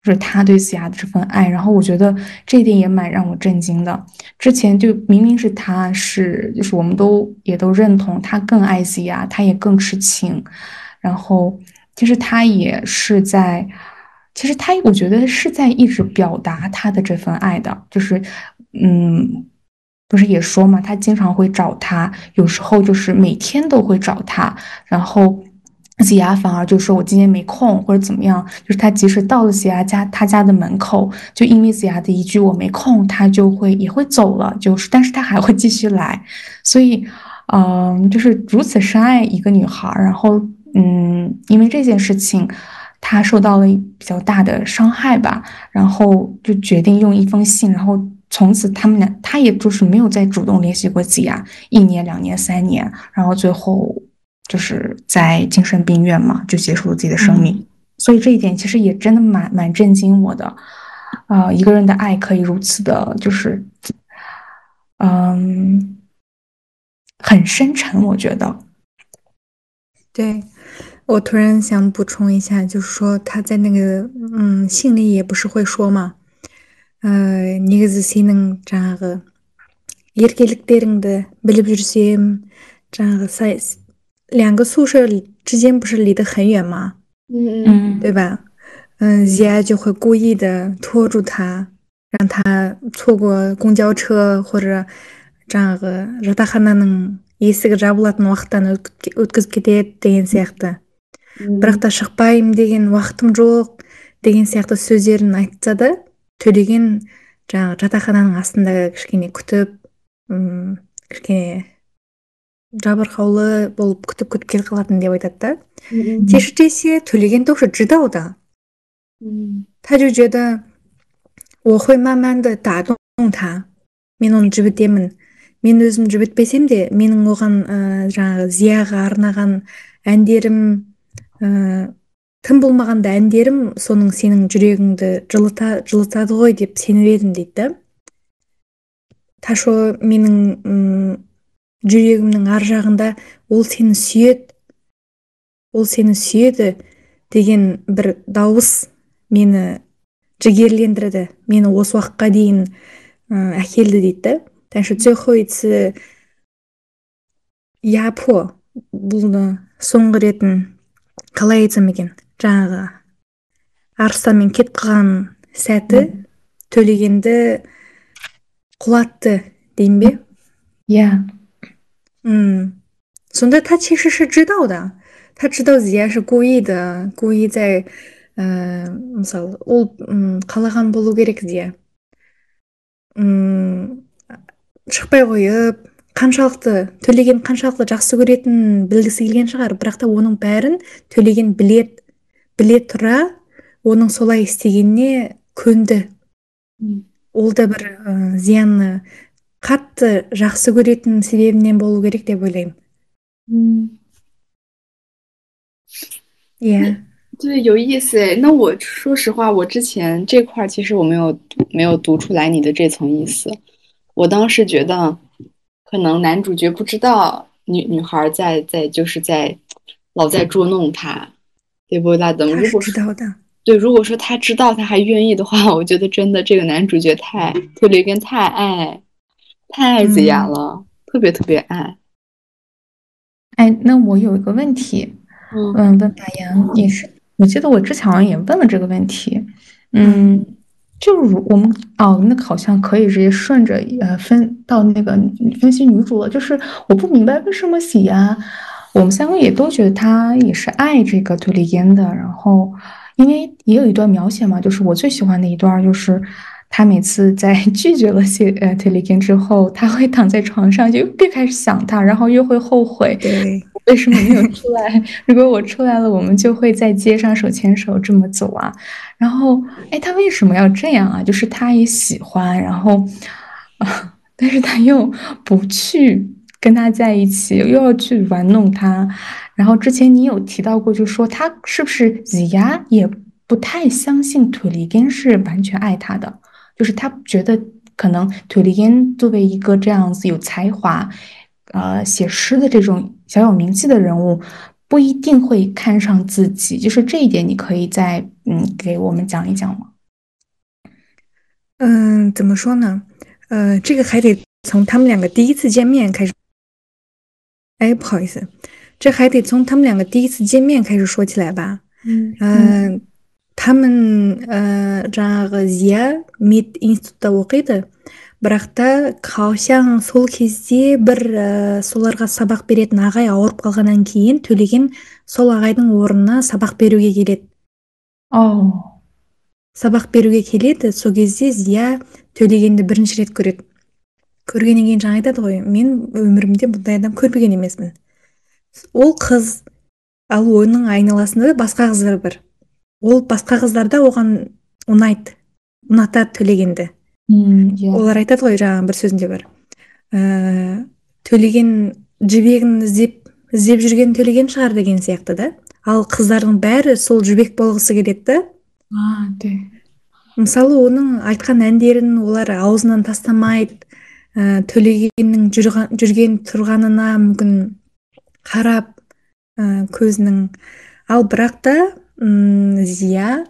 就是他对子牙的这份爱，然后我觉得这一点也蛮让我震惊的。之前就明明是他是，就是我们都也都认同他更爱子牙，他也更痴情。然后其实他也是在，其实他我觉得是在一直表达他的这份爱的。就是嗯，不是也说嘛，他经常会找他，有时候就是每天都会找他，然后。子牙反而就说：“我今天没空，或者怎么样。”就是他即使到了子牙家，他家的门口，就因为子牙的一句“我没空”，他就会也会走了。就是，但是他还会继续来。所以，嗯，就是如此深爱一个女孩，然后嗯，因为这件事情，他受到了比较大的伤害吧，然后就决定用一封信，然后从此他们俩，他也就是没有再主动联系过子牙，一年、两年、三年，然后最后就是在精神病院嘛，就结束了自己的生命。所以这一点其实也真的蛮蛮震惊我的，啊，一个人的爱可以如此的，就是，嗯，很深沉，我觉得。对，我突然想补充一下，就是说他在那个嗯信里也不是会说嘛，呃，你个是谁能这样个，еркеліктеріңді біліп жүрсем，这样个在 两个宿舍里之间不是离得很远吗？嗯嗯，对吧？嗯，Zia 就会故意的拖住他，让他错过公交车或者жаңағы жатақхананың есігі жабылатын уақыттан өткізіп кетеді деген сияқты бірақ та шықпаймын деген уақытым жоқ деген сияқты сөздерін айтса да төлеген жаңағы жатақхананың астында кішкене күтіп м кішкене жабырқаулы болып күтіп күтіп келе қалатын деп айтады да 其实这些推理员都是知道的，嗯，他就觉得我会慢慢的打动他。мен оны жібітемін мен өзім жібітпесем де менің оған ә, жаңағы зияға арнаған әндерім ә, тым болмағанда әндерім соның сенің жүрегіңді жылыта жылытады ғой деп сеніп едім дейді да ташо менің жүрегімнің ар жағында ол сені сүйеді ол сені сүйеді деген бір дауыс мені жігерлендірді. Мені осы уақытқа дейін ә, әкелді дейді да. Япо бұл соңғы ретін қалай айтсам екен? Жаңағы арыстанмен кетіп қалған сәті төлегенді құлатты деймін бе? Иә. м сонда та 其实是知道的他知道 зия 是故意的故意在ә, мысалы ол м қалаған болу керек зия м шықпай қойып қаншалықты төлеген қаншалықты жақсы көретінін білгісі келген шығар бірақ та оның бәрін төлеген білет біле тұра оның солай істегеніне көнді ол да бір ә, зияны қатты жақсы көретін себебінен болу керек деп ойлаймын 耶，对，有意思诶。那我说实话，我之前这块其实我没有没有读出来你的这层意思。我当时觉得，可能男主角不知道女女孩在在就是在老在捉弄他，对不？那怎么？如果知道的，对，如果说他知道他还愿意的话，我觉得真的这个男主角太特雷根太爱 太爱子雅了，特别特别爱。哎，那我有一个问题。嗯，问白岩也是，我记得我之前好像也问了这个问题。嗯，就如我们哦，那好像可以直接顺着呃分到那个分析女主了。就是我不明白为什么喜呀，我们三个也都觉得她也是爱这个杜丽烟的。然后因为也有一段描写嘛，就是我最喜欢的一段，就是他每次在 <laughs> 拒绝了谢呃特丽根之后，他会躺在床上就又开始想他，然后又会后悔。对。为什么没有出来？<laughs> 如果我出来了，我们就会在街上手牵手这么走啊。然后，哎，他为什么要这样啊？就是他也喜欢，然后啊，<laughs> 但是他又不去跟他在一起，又要去玩弄他。然后之前你有提到过，就说他是不是子牙也不太相信土里根是完全爱他的，就是他觉得可能土里根作为一个这样子有才华。呃，写诗的这种小有名气的人物，不一定会看上自己，就是这一点，你可以再嗯给我们讲一讲吗？嗯，怎么说呢？呃，这个还得从他们两个第一次见面开始。哎，不好意思，这还得从他们两个第一次见面开始说起来吧。嗯嗯，тамын э, жаңағы зия мед институтта оқиды. Бірақ та каосян сол кезде бір ә, соларға сабақ беретін ағай ауырып қалғаннан кейін төлеген сол ағайдың орнына сабақ беруге келеді. Oh. сабақ беруге келеді сол кезде зия төлегенді бірінші рет көреді. Көргеннен кейін жаңа айтады ғой мен өмірімде бұндай адам көрмеген емеспін ол қыз ал оның айналасында басқа қыздар бар ол басқа қыздар да оған ұнайды. Ұнатады төлегенді. Мм иә. Олар айтады ғой жаңағы бір сөзінде бар. Ә, төлеген жібегін іздеп іздеп жүрген төлеген шығар деген сияқты да. Ал қыздардың бәрі сол жібек болғысы келеді да. А 对 мысалы оның айтқан әндерін олар аузынан тастамайды. Ә, төлегеннің жүрған, жүрген тұрғанына мүмкін қарап ә, көзінің. Ал бірақ та м, зия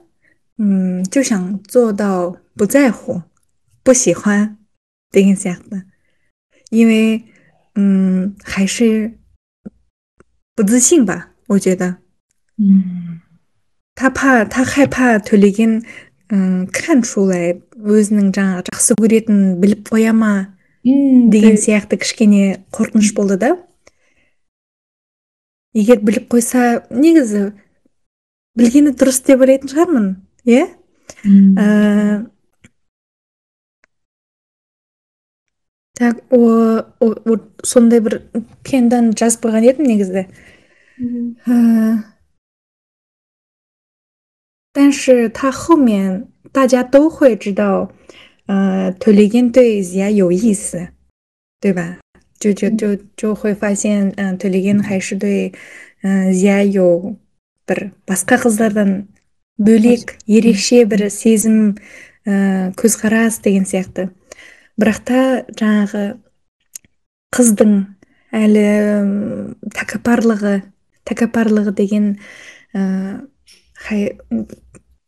м, 就想做到不在乎不喜欢 деген сияқты 因为嗯还是不自信吧我觉得 м та па та害怕төлеген м, 看出来өзінің жаңағы жақсы көретінін біліп қоя ма м деген对 сияқты кішкене қорқыныш болды да егер біліп қойса негізі білгені дұрыс деп ойлайтын шығармын иә м Ә, так о, о, о сондай бір пендан жазып қойған едім негізі 嗯，但是他后面大家都会知道，呃，төлеген对 Zia 有意思，对吧？就就就就会发现，嗯、төлеген还是对，嗯、Zia 有 бір басқа қыздардан бөлек ерекше бір сезім ә, көзқарас деген сияқты. Бірақ та жаңағы қыздың әлі тәкаппарлығы тәкаппарлығы деген ә, хай-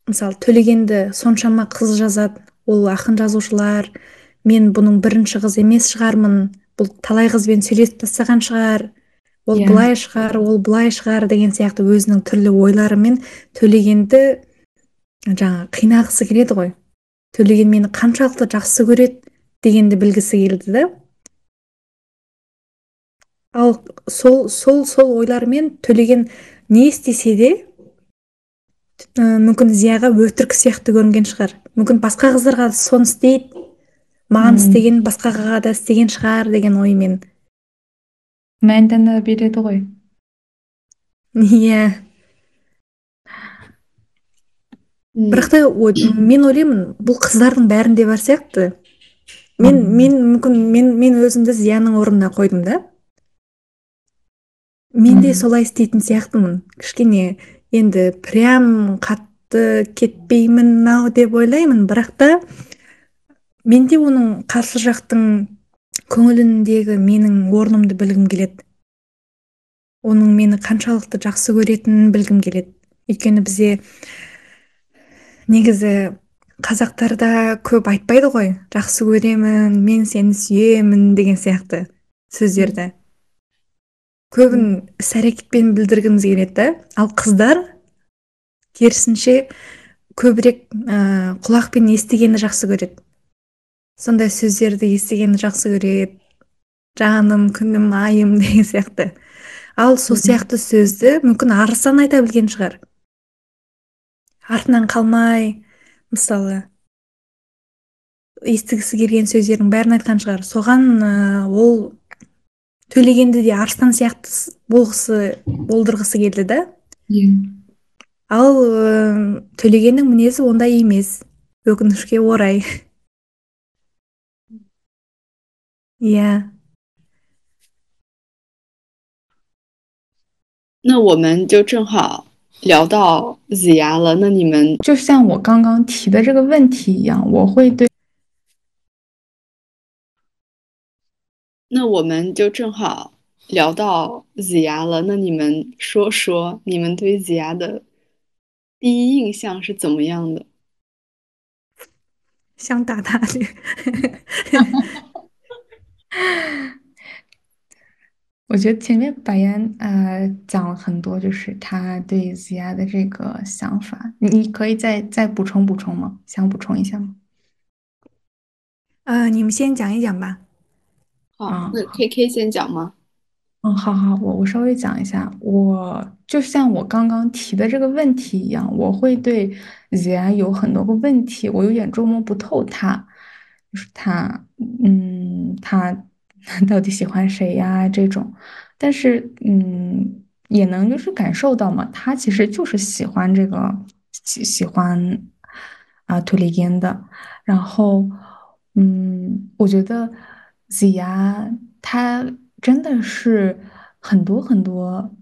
мысалы төлегенді соншама қыз жазады. Ол ақын жазушылар мен бұның бірінші қыз емес шығармын. Бұл талай қызбен сөйлесіп тастаған шығар. Ол Иә. былай шығар ол былай шығар деген сияқты өзінің түрлі ойларымен төлегенді жаңа қинағысы келеді ғой. Төлеген мені қаншалықты жақсы көреді дегенді білгісі келді да. Ал сол сол сол ойлармен төлеген не істесе де ә, мүмкін зияға өтірік сияқты көрінген шығар. Мүмкін басқа қыздарға соны істейді маған істеген басқаға да істеген шығар деген оймен. Мәндана береді ғой иә бірақ та о- мен ойлаймын бұл қыздардың бәрінде бар сияқты. Мен мен мүмкін мен мен өзімді зияның орнына қойдым да. Мен де солай істейтін сияқтымын. Кішкене енді прям қатты кетпеймін ау деп ойлаймын. Бірақ та мен де оның қарсы жақтың көңіліндегі менің орнымды білгім келеді. Оның мені қаншалықты жақсы көретінін білгім келеді. Өйткені бізде негізі қазақтарда көп айтпайды ғой жақсы көремін мен сені сүйемін деген сияқты сөздерді. Көбін іс әрекетпен білдіргіміз келеді ал қыздар керісінше көбірек ә, құлақпен естігенді жақсы көреді. Сондай сөздерді естігенді жақсы көреді. Жаным күнім айым деген сияқты. Ал сол сияқты сөзді мүмкін арыстан айта білген шығар. Артынан қалмай мысалы естігісі келген сөздердің бәрін айтқан шығар. Соған ә, ол төлегенді де арыстан сияқты болғысы болдырғысы келді да. Иә. Ал ә, төлегеннің мінезі ондай емес. Өкінішке орай. Иә 那我们就正好聊到子牙了。那你们就像我刚刚提的这个问题一样，我会对那我们就正好聊到子牙了。那你们说说你们对子牙的第一印象是怎么样的？想打他去 <laughs> 我觉得前面白岩呃讲了很多，就是他对 Zia 的这个想法，你你可以再再补充补充吗？想补充一下吗？呃，你们先讲一讲吧。好啊，那 K K 先讲吗？嗯，好好，我我稍微讲一下，我就像我刚刚提的这个问题一样，我会对 Zia 有很多个问题，我有点捉摸不透他，就是他，嗯。嗯，他 <laughs> 到底喜欢谁呀？这种，但是嗯，也能就是感受到嘛，他其实就是喜欢这个喜喜欢啊图里烟的。然后嗯，我觉得 Z 呀，他真的是很多很多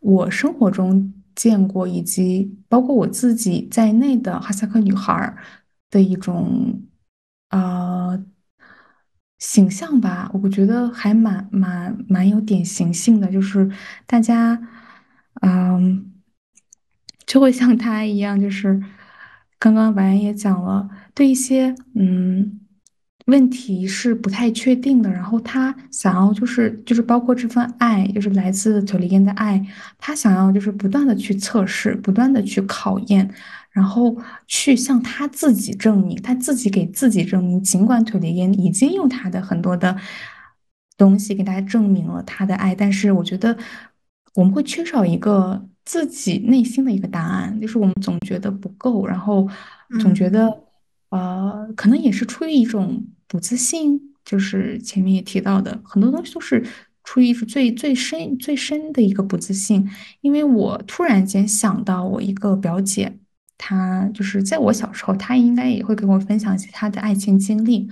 我生活中见过以及包括我自己在内的哈萨克女孩的一种。啊，形象吧，我觉得还蛮蛮蛮有典型性的，就是大家，嗯，就会像他一样，就是刚刚白岩也讲了，对一些嗯问题是不太确定的，然后他想要就是就是包括这份爱，就是来自特里根的爱，他想要就是不断的去测试，不断的去考验。然后去向他自己证明，他自己给自己证明，尽管土雷烟已经用他的很多的东西给大家证明了他的爱，但是我觉得我们会缺少一个自己内心的一个答案，就是我们总觉得不够，然后总觉得呃，可能也是出于一种不自信，就是前面也提到的很多东西都是出于一种最最深最深的一个不自信，因为我突然间想到我一个表姐。他就是在我小时候，他应该也会跟我分享一些他的爱情经历。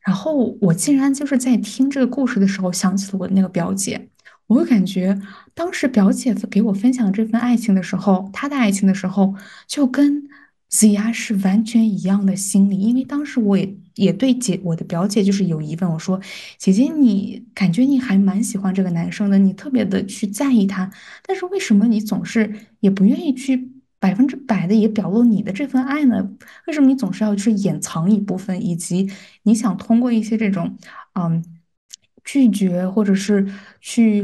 然后我竟然就是在听这个故事的时候，想起了我那个表姐。我会感觉当时表姐给我分享这份爱情的时候，她的爱情的时候，就跟子牙是完全一样的心理。因为当时我也也对姐我的表姐就是有疑问，我说：“姐姐，你感觉你还蛮喜欢这个男生的，你特别的去在意他，但是为什么你总是也不愿意去？”百分之百的也表露你的这份爱呢？为什么你总是要去掩藏一部分，以及你想通过一些这种，嗯，拒绝或者是去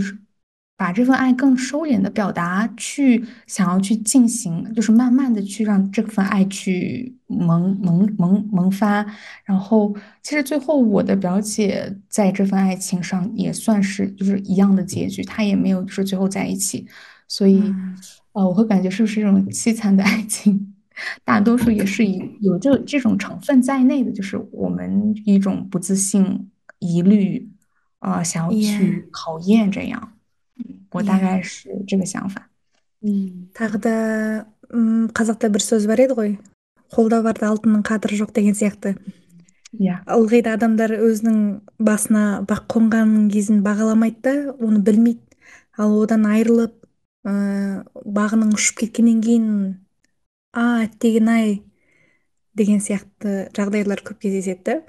把这份爱更收敛的表达，去想要去进行，就是慢慢的去让这份爱去萌萌萌萌发。然后，其实最后我的表姐在这份爱情上也算是就是一样的结局，她也没有就是最后在一起，所以。呃，我会感觉是不是这种凄惨的爱情，大多数也是以有这这种成分在内的，就是我们一种不自信、疑虑，啊，想要去考验这样。我大概是这个想法。嗯тағы да м қазақта бір сөз бар еді ғой қолда барда алтынның қадірі жоқ деген сияқты иә ылғи да адамдар өзінің басына бақ қонған кезін бағаламайды да оны білмейді ал одан айырылып ыыы бағының ұшып кеткеннен кейін а әттеген ай деген сияқты жағдайлар көп кездеседі да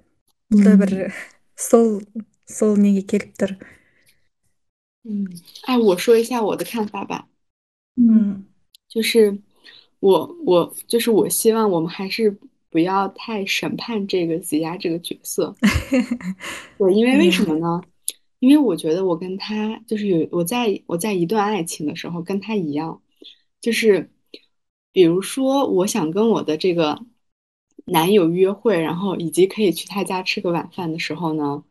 бұл да бір <laughs> сол сол неге келіп тұр 嗯，哎，我说一下我的看法吧。嗯，就是我我就是我希望我们还是不要太审判这个子牙这个角色。对，因为为什么呢？ <laughs> 因为我觉得我跟他就是有我在我在一段爱情的时候跟他一样，就是比如说我想跟我的这个男友约会，然后以及可以去他家吃个晚饭的时候呢，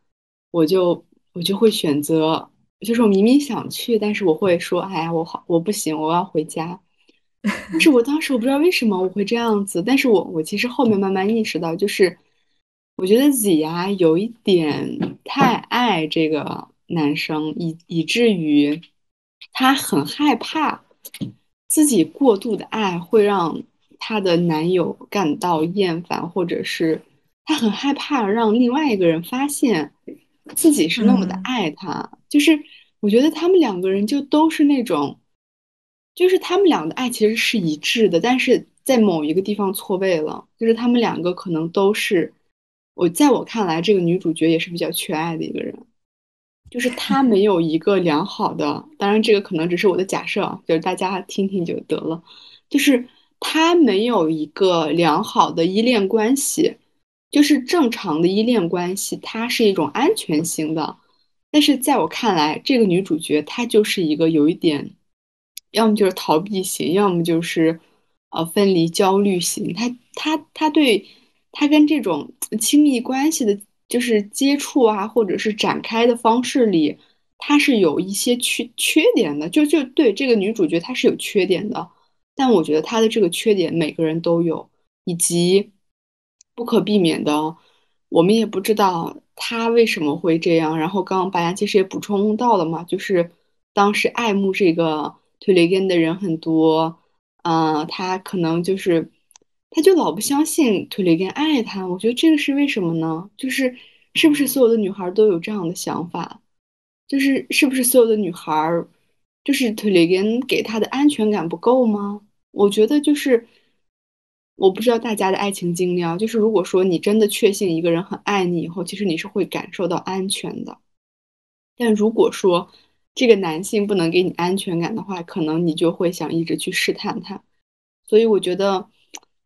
我就我就会选择，就是我明明想去，但是我会说，哎呀，我好我不行，我要回家。<laughs> 但是我当时我不知道为什么我会这样子，但是我我其实后面慢慢意识到，就是。我觉得 Z 呀有一点太爱这个男生，以以至于她很害怕自己过度的爱会让她的男友感到厌烦，或者是她很害怕让另外一个人发现自己是那么的爱他。就是我觉得他们两个人就都是那种，就是他们俩的爱其实是一致的，但是在某一个地方错位了，就是他们两个可能都是。我在我看来，这个女主角也是比较缺爱的一个人，就是她没有一个良好的，当然这个可能只是我的假设，就是大家听听就得了。就是她没有一个良好的依恋关系，就是正常的依恋关系，它是一种安全型的。但是在我看来，这个女主角她就是一个有一点，要么就是逃避型，要么就是呃分离焦虑型。她她她对。他跟这种亲密关系的，就是接触啊，或者是展开的方式里，他是有一些缺缺点的。就就对这个女主角，她是有缺点的。但我觉得她的这个缺点，每个人都有，以及不可避免的，我们也不知道他为什么会这样？然后刚刚白牙其实也补充到了嘛，就是当时爱慕这个推雷根的人很多，嗯，他可能就是他就老不相信推雷根爱他。我觉得这个是为什么呢？就是是不是所有的女孩都有这样的想法？就是是不是所有的女孩就是推雷根给她的安全感不够吗？我觉得就是，我不知道大家的爱情经历啊。就是如果说你真的确信一个人很爱你以后，其实你是会感受到安全的。但如果说这个男性不能给你安全感的话，可能你就会想一直去试探他。所以我觉得，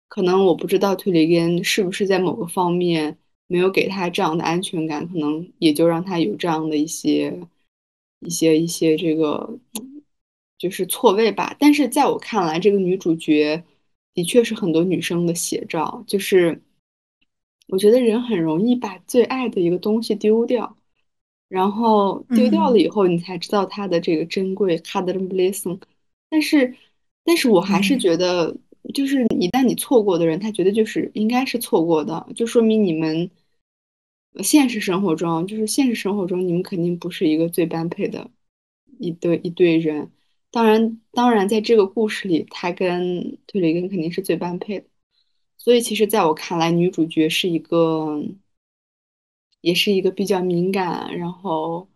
可能我不知道推雷根是不是在某个方面没有给他这样的安全感，可能也就让他有这样的一些、一些、一些这个。就是错位吧，但是在我看来，这个女主角的确是很多女生的写照。就是我觉得人很容易把最爱的一个东西丢掉，然后丢掉了以后，你才知道它的这个珍贵。卡德伦布雷森，但是，但是我还是觉得，就是一旦你错过的人，他觉得就是应该是错过的，就说明你们现实生活中，就是现实生活中，你们肯定不是一个最般配的一对一对人。当然，当然，在这个故事里，他跟推理根肯定是最般配的。所以，其实在我看来，女主角是一个，也是一个比较敏感，然后，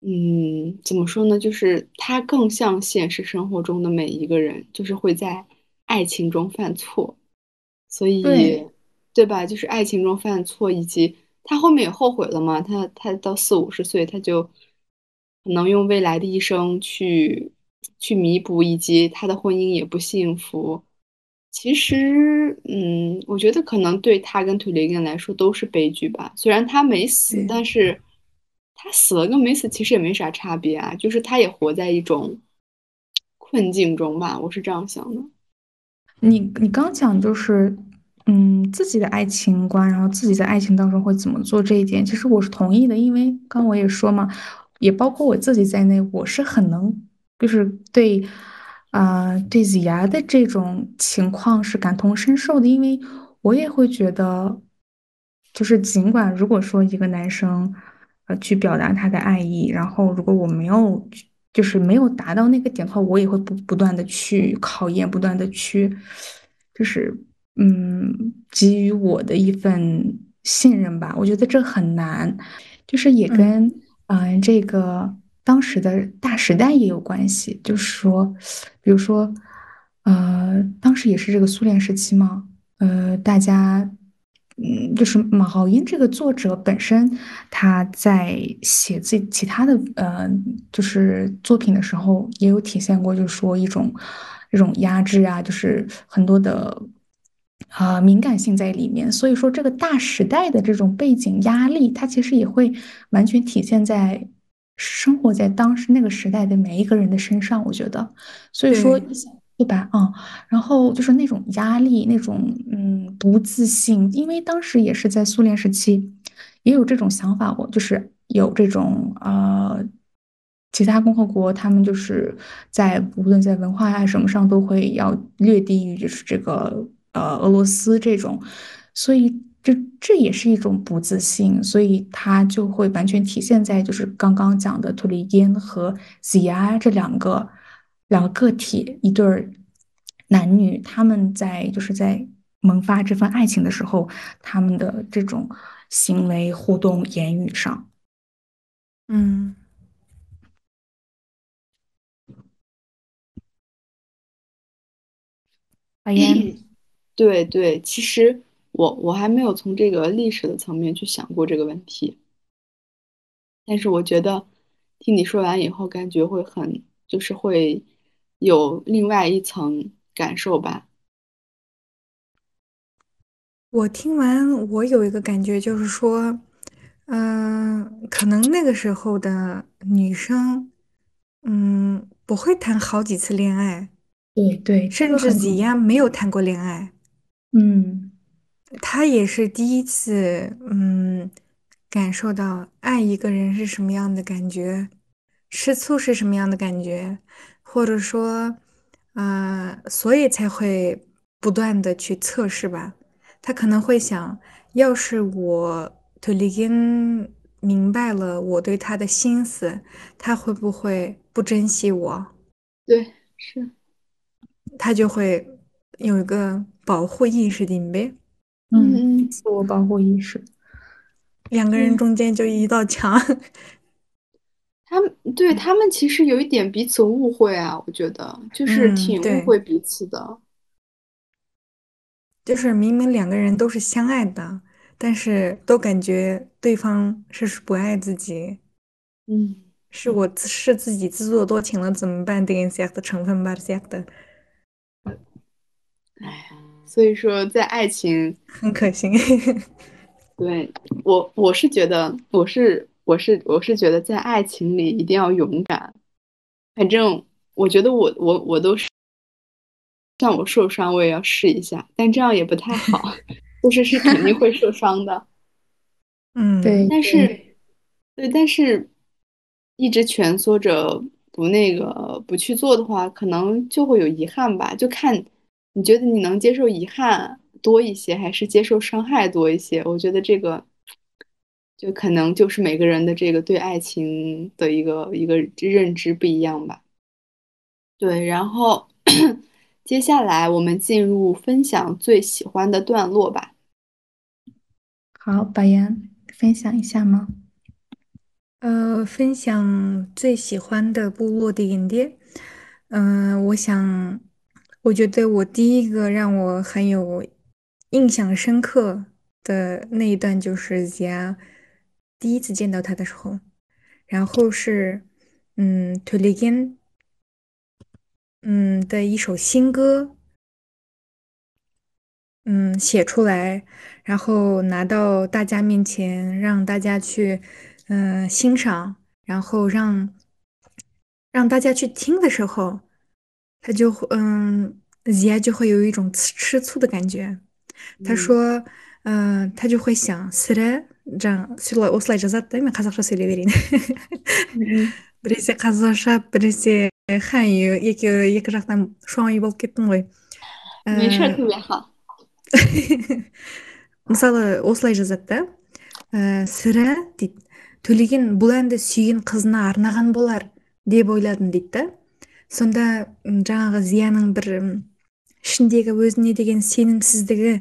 嗯，怎么说呢？就是她更像现实生活中的每一个人，就是会在爱情中犯错。所以，对吧？就是爱情中犯错，以及他后面也后悔了嘛？他他到四五十岁，他就可能用未来的一生去。去弥补，以及他的婚姻也不幸福。其实，嗯，我觉得可能对他跟图雷根来说都是悲剧吧。虽然他没死，但是他死了跟没死其实也没啥差别啊。就是他也活在一种困境中吧，我是这样想的。你你刚讲就是，嗯，自己的爱情观，然后自己在爱情当中会怎么做这一点，其实我是同意的，因为刚我也说嘛，也包括我自己在内，我是很能。就是对，啊，对子牙的这种情况是感同身受的，因为我也会觉得，就是尽管如果说一个男生，呃，去表达他的爱意，然后如果我没有，就是没有达到那个点的话，我也会不不断的去考验，不断的去，就是，嗯，给予我的一份信任吧。我觉得这很难，就是也跟，嗯，这个。当时的大时代也有关系，就是说，比如说，呃，当时也是这个苏联时期嘛，呃，大家，嗯，就是马浩英这个作者本身，他在写自己其他的呃，就是作品的时候，也有体现过，就是说一种这种压制啊，就是很多的啊敏感性在里面。所以说，这个大时代的这种背景压力，它其实也会完全体现在。生活在当时那个时代的每一个人的身上，我觉得，所以说，对吧？啊，然后就是那种压力，那种嗯不自信，因为当时也是在苏联时期，也有这种想法，我就是有这种呃，其他共和国他们就是在无论在文化啊什么上都会要略低于就是这个呃俄罗斯这种，所以。这这也是一种不自信，所以他就会完全体现在就是刚刚讲的图里烟和 Zia 这两个两个个体一对儿男女，他们在就是在萌发这份爱情的时候，他们的这种行为、互动、言语上，嗯，<clears throat> 对对，其实。我我还没有从这个历史的层面去想过这个问题，但是我觉得听你说完以后，感觉会很就是会有另外一层感受吧。我听完，我有一个感觉，就是说，嗯，可能那个时候的女生，嗯，不会谈好几次恋爱，对对，甚至几样没有谈过恋爱，嗯。她也是第一次，嗯，感受到爱一个人是什么样的感觉，吃醋是什么样的感觉，或者说，啊，所以才会不断的去测试吧。他可能会想，要是我对李根明白了我对他的心思，他会不会不珍惜我？对，是，他就会有一个保护意识的，嗯，自我保护意识。两个人中间就一道墙。他们对他们其实有一点彼此误会啊，我觉得就是挺误会彼此的。就是明明两个人都是相爱的，但是都感觉对方是不爱自己。嗯，是我是自己自作多情了，怎么办？这样的成分吧，这样的。哎，所以说在爱情很可惜。<laughs> 对我，我是觉得，我是。我是我是觉得在爱情里一定要勇敢，反正我觉得我我我都是，像我受伤我也要试一下，但这样也不太好，<laughs> 就是是肯定会受伤的，<laughs> 嗯，对，但是对，但是一直蜷缩着不那个不去做的话，可能就会有遗憾吧，就看你觉得你能接受遗憾多一些，还是接受伤害多一些？我觉得这个。就可能就是每个人的这个对爱情的一个一个认知不一样吧。对，然后 <clears throat> 接下来我们进入分享最喜欢的段落吧。好，白岩分享一下吗？呃，分享最喜欢的部落的影点。嗯，我想，我觉得我第一个让我很有印象深刻的那一段就是讲。第一次见到他的时候，然后是嗯，t o l i g i n 嗯的一首新歌，嗯写出来，然后拿到大家面前，让大家去嗯欣赏，然后让让大家去听的时候，他就嗯，Zia 就会有一种吃吃醋的感觉。他说，嗯，他就会想，是的。Жаңа осылай жазады да мен қазақша сөйлей берейін. <laughs> Біресе қазақша біресе хай екеуі екі жақтан шуан болып кеттім ғой. <laughs> Мысалы осылай жазады да. Ә, сірә дейді. Төлеген бұл әнді сүйген қызына арнаған болар деп ойладым дейді да. Сонда жаңағы зияның бір ішіндегі өзіне деген сенімсіздігі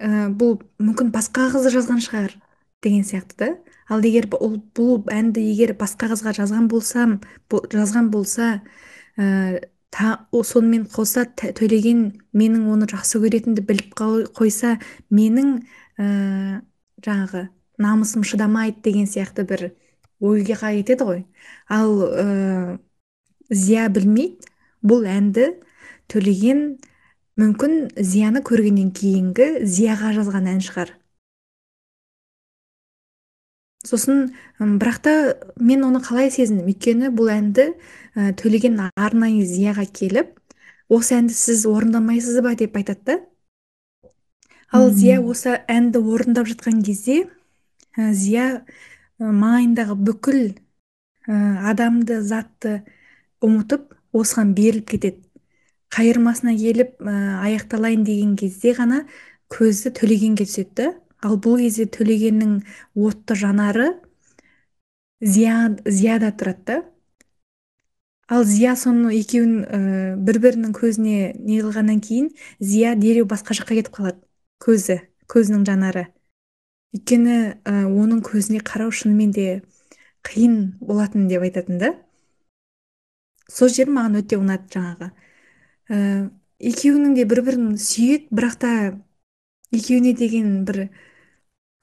ә, бұл мүмкін басқа қыз жазған шығар деген сияқты да. Ал егер бұл, бұл әнді егер басқа қызға жазған болсам жазған болса ә, та, сонымен қоса төлеген менің оны жақсы көретінімді біліп қойса менің ә, жаңағы намысым шыдамайды деген сияқты бір ойға кетеді ғой. Ал ә, зия білмейді бұл әнді төлеген мүмкін зияны көргеннен кейінгі зияға жазған ән шығар. Сосын бірақ та мен оны қалай сезіндім? Өйткені бұл әнді ә, төлеген арнайы зияға келіп осы әнді сіз орындамайсыз ба деп айтады да. Ал зия осы әнді орындап жатқан кезде ә, зия маңайындағы бүкіл ә, адамды затты ұмытып осыған беріліп кетеді. Қайырмасына келіп ә, аяқталайын деген кезде ғана көзі төлегенге түседі. Ал бұл кезде төлегеннің отты жанары зияда тұрады да. Ал зия соны екеуін ә, бір бірінің көзіне не қылғаннан кейін зия дереу басқа жаққа кетіп қалады. Көзі көзінің жанары. Өйткені ә, оның көзіне қарау шынымен де қиын болатын деп айтатын да. Сол жер маған өте ұнады жаңағы. Екеуінің де бір бірін сүйеді бірақ та екеуіне деген бір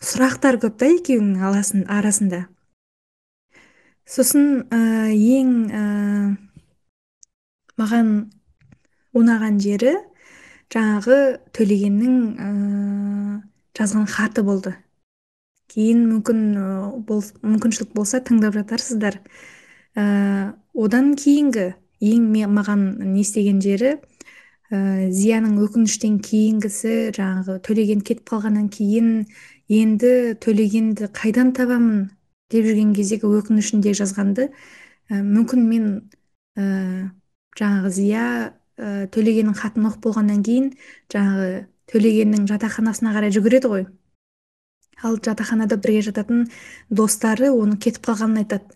сұрақтар көп та екеуінің арасында. Сосын ә, ең ә, маған ұнаған жері жаңағы төлегеннің ә, жазған хаты болды. Кейін мүмкін бол, мүмкіншілік болса тыңдап жатарсыздар. Ә, одан кейінгі ең маған не істеген жері ә, зияның өкініштен кейінгісі жаңағы төлеген кетіп қалғаннан кейін енді төлегенді қайдан табамын деп жүрген кездегі өкінішінде жазғанды. Ә, мүмкін мен ә, жаңағы зия ә, төлегеннің хатын оқып болғаннан кейін жаңағы төлегеннің жатақханасына қарай жүгіреді ғой. Ал жатақханада бірге жататын достары оның кетіп қалғанын айтады.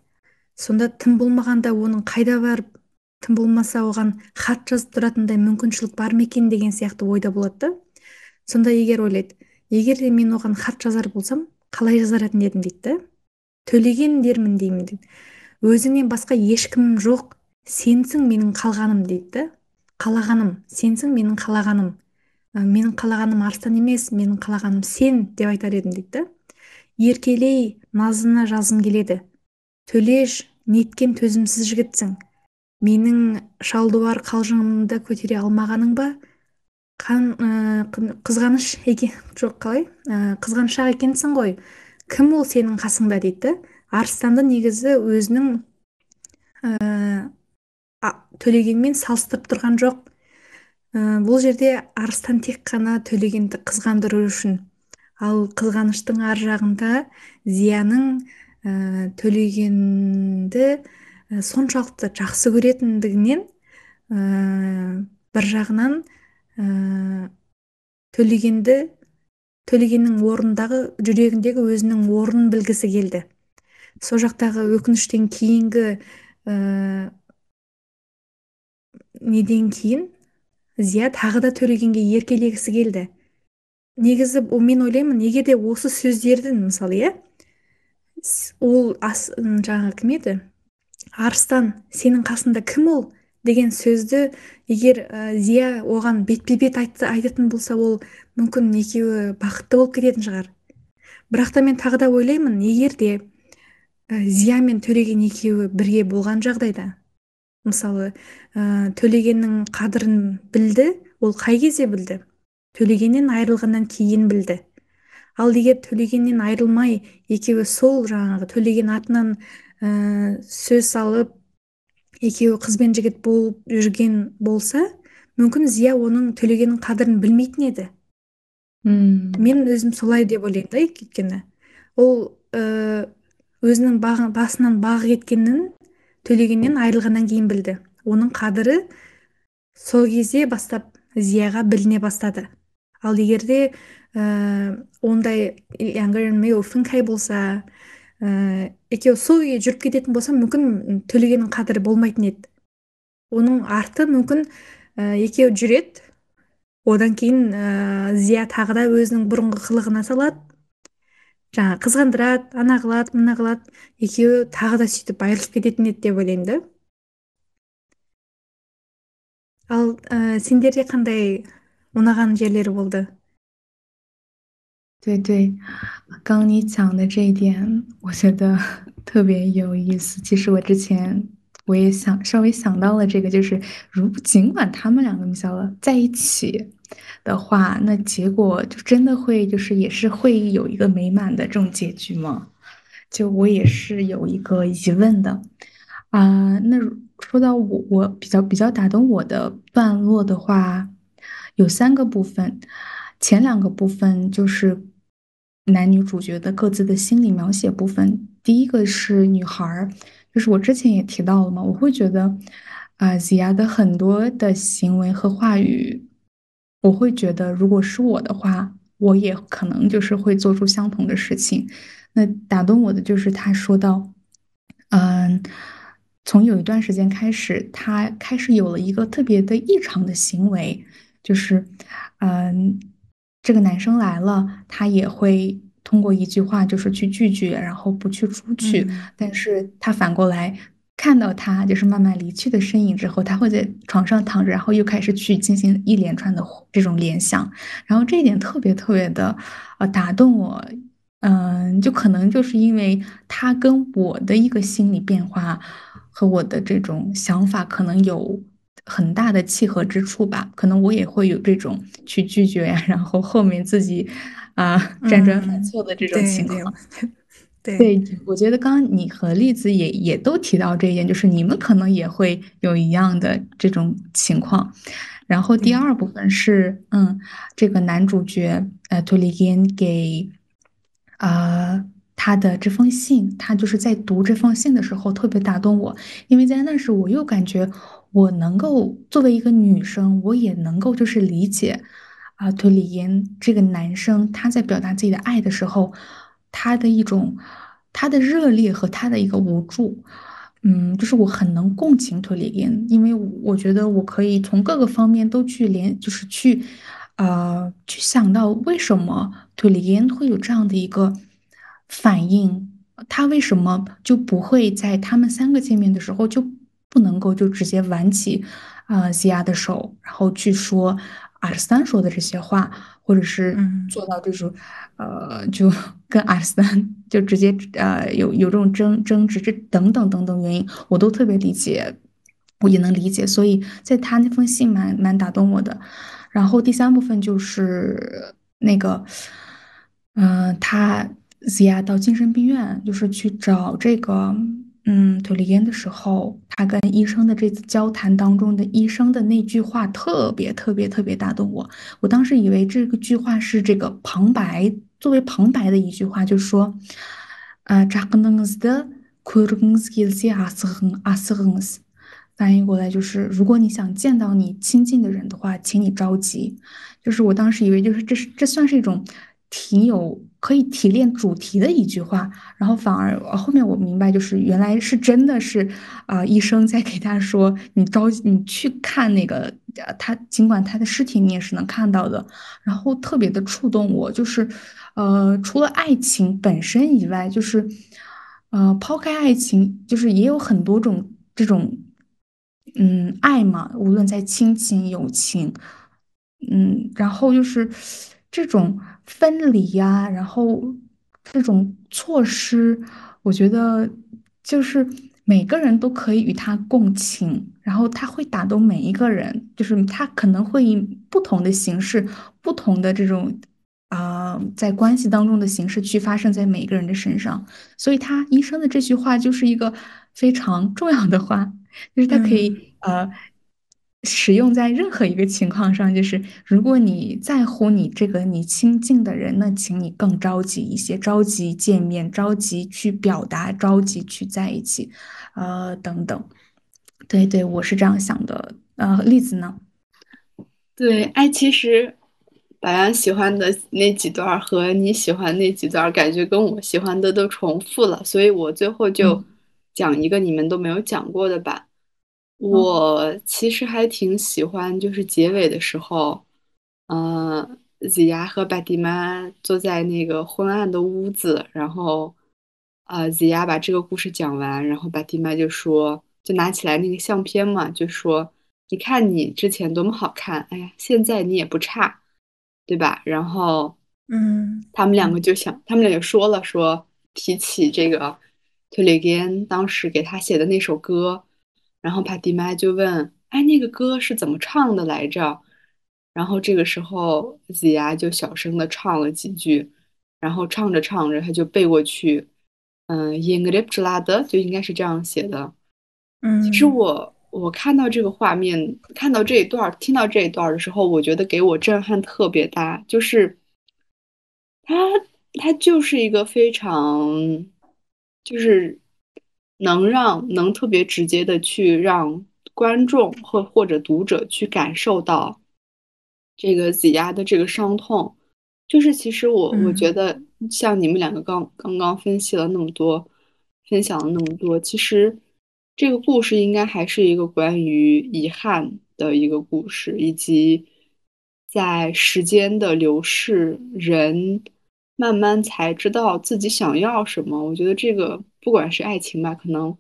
Сонда тым болмағанда оның қайда барып тым болмаса оған хат жазып тұратындай мүмкіншілік бар ма екен деген сияқты ойда болады да. Сонда егер ойлайды егер де мен оған хат жазар болсам қалай жазар едім дейді да. Төлеген дермін деймін дейді өзіңнен басқа ешкімім жоқ. Сенсің менің қалғаным дейді да. Қалағаным сенсің менің қалағаным. Менің қалағаным арыстан емес менің қалағаным сен деп айтар едім дейді да. Еркелей назына жазым келеді. Төлеш неткен төзімсіз жігітсің. Менің шалдуар қалжыңымды көтере алмағаның ба? Қан ә, қызғаныш екен жоқ қалай? Ә, қызғаншақ екенсің ғой. Кім ол сенің қасыңда дейді? Арыстанды негізі өзінің ә, төлегенмен салыстырып тұрған жоқ. Ә, бұл жерде арыстан тек қана төлегенді қызғандыру үшін. Ал қызғаныштың ар жағында зияның ә, төлегенді соншалықты жақсы көретіндігінен ә, бір жағынан ә, төлегенді төлегеннің орнындағы жүрегіндегі өзінің орнын білгісі келді. Сол жақтағы өкініштен кейінгі ә, неден кейін зия тағы да төлегенге еркелегісі келді. Негізі мен ойлаймын егер де осы сөздердің мысалы иә ол ас жаңағы кім еді? Арыстан сенің қасында кім ол? деген сөзді егер ә, зия оған бетпе бет айтты, айтатын болса ол мүмкін екеуі бақытты болып кететін шығар. Бірақ та мен тағы да ойлаймын егер де ә, зия мен төлеген екеуі бірге болған жағдайда мысалы ә, төлегеннің қадірін білді ол қай кезде білді? Төлегеннен айырылғаннан кейін білді. Ал егер төлегеннен айырылмай екеуі сол жаңағы төлеген атынан ә, сөз салып екеуі қыз бен жігіт болып жүрген болса мүмкін зия оның төлегеннің қадірін білмейтін еді. Мм. Мен өзім солай деп ойлаймын да өйткені. Ол ә, өзінің бағы, басынан бағы кеткенін төлегеннен айырылғаннан кейін білді. Оның қадірі сол кезде бастап зияға біліне бастады. Ал егер де ә, ондай фінкай болса ә, екеуі сол күйі жүріп кететін болса мүмкін төлегеннің қадірі болмайтын еді. Оның арты мүмкін ә, екеуі жүреді. Одан кейін ә, зия тағы да өзінің бұрынғы қылығына салады. Жаңа қызғандырады ана қылады мына қылады. Екеуі тағы да сөйтіп айырылысып кететін еді деп ойлаймын да. Ал ә, сендерде қандай ұнаған жерлері болды? 对对，刚你讲的这一点，我觉得 <laughs> 特别有意思。其实我之前我也想稍微想到了这个，就是如尽管他们两个小在一起的话，那结果就真的会就是也是会有一个美满的这种结局吗？就我也是有一个疑问的啊。那说到我我比较比较打动我的段落的话，有三个部分，前两个部分就是。男女主角的各自的心理描写部分，第一个是女孩儿，就是我之前也提到了嘛，我会觉得啊，Zia 的很多的行为和话语，我会觉得如果是我的话，我也可能就是会做出相同的事情。那打动我的就是他说到，嗯，从有一段时间开始，他开始有了一个特别的异常的行为，就是嗯。这个男生来了，他也会通过一句话就是去拒绝，然后不去出去。但是他反过来看到他就是慢慢离去的身影之后，他会在床上躺着，然后又开始去进行一连串的这种联想。然后这一点特别特别的呃打动我，嗯，就可能就是因为他跟我的一个心理变化和我的这种想法可能有。很大的契合之处吧，可能我也会有这种去拒绝呀，然后后面自己啊辗转反侧的这种情况。对，对我觉得刚刚你和栗子也也都提到这一点，就是你们可能也会有一样的这种情况。然后第二部分是，嗯，这个男主角呃托里根给啊他的这封信，他就是在读这封信的时候特别打动我，因为在那时我又感觉。我能够作为一个女生，我也能够就是理解，啊，推理因这个男生他在表达自己的爱的时候，他的一种他的热烈和他的一个无助，嗯，就是我很能共情推理因，因为我觉得我可以从各个方面都去连，就是去啊去想到为什么推理因会有这样的一个反应，他为什么就不会在他们三个见面的时候就不能够就直接挽起啊西亚的手，然后去说。阿尔斯说的这些话，或者是做到这种，呃，就跟阿尔斯 <laughs> 就直接呃有有这种争争执，这等等等等原因，我都特别理解，我也能理解。所以在他那封信蛮蛮打动我的。然后第三部分就是那个，嗯，他 Zia 到精神病院，就是去找这个。嗯，推理烟的时候，他跟医生的这次交谈当中的医生的那句话特别特别特别打动我。我当时以为这个句话是这个旁白，作为旁白的一句话，就是说，呃，扎克能斯的库鲁根斯基斯阿斯亨阿斯亨斯，翻译过来就是，如果你想见到你亲近的人的话，请你着急。就是我当时以为，就是这是这算是一种。挺有可以提炼主题的一句话，然后反而后面我明白，就是原来是真的是啊，医生在给他说，你着急，你去看那个他，尽管他的尸体你也是能看到的，然后特别的触动我，就是呃，除了爱情本身以外，就是呃，抛开爱情，就是也有很多种这种嗯爱嘛，无论在亲情、友情，嗯，然后就是这种。分离呀，然后这种措施，我觉得就是每个人都可以与他共情，然后他会打动每一个人，就是他可能会以不同的形式、不同的这种啊，在关系当中的形式去发生在每一个人的身上。所以，他医生的这句话就是一个非常重要的话，就是他可以呃。使用在任何一个情况上，就是如果你在乎你这个你亲近的人，那请你更着急一些，着急见面，着急去表达，着急去在一起，呃，等等。对对，我是这样想的。呃，例子呢？对，哎，其实白羊喜欢的那几段和你喜欢那几段，感觉跟我喜欢的都重复了，所以我最后就讲一个你们都没有讲过的吧。我其实还挺喜欢，就是结尾的时候，嗯，z 亚和巴蒂妈坐在那个昏暗的屋子，然后，呃，子牙把这个故事讲完，然后巴蒂妈就说，就拿起来那个相片嘛，就说，你看你之前多么好看，哎呀，现在你也不差，对吧？然后，嗯，他们两个就想，他们俩就说了，说提起这个特里根当时给他写的那首歌。然后帕蒂妈就问：“哎，那个歌是怎么唱的来着？”然后这个时候子牙就小声的唱了几句，然后唱着唱着他就背过去：“嗯，英格里普拉德就应该是这样写的。”嗯，其实我我看到这个画面，看到这一段，听到这一段的时候，我觉得给我震撼特别大，就是他他就是一个非常就是。能让能特别直接的去让观众或或者读者去感受到这个挤压的这个伤痛，就是其实我我觉得像你们两个刚刚刚分析了那么多，分享了那么多，其实这个故事应该还是一个关于遗憾的一个故事，以及在时间的流逝，人慢慢才知道自己想要什么。我觉得这个。不管是爱情吧，可能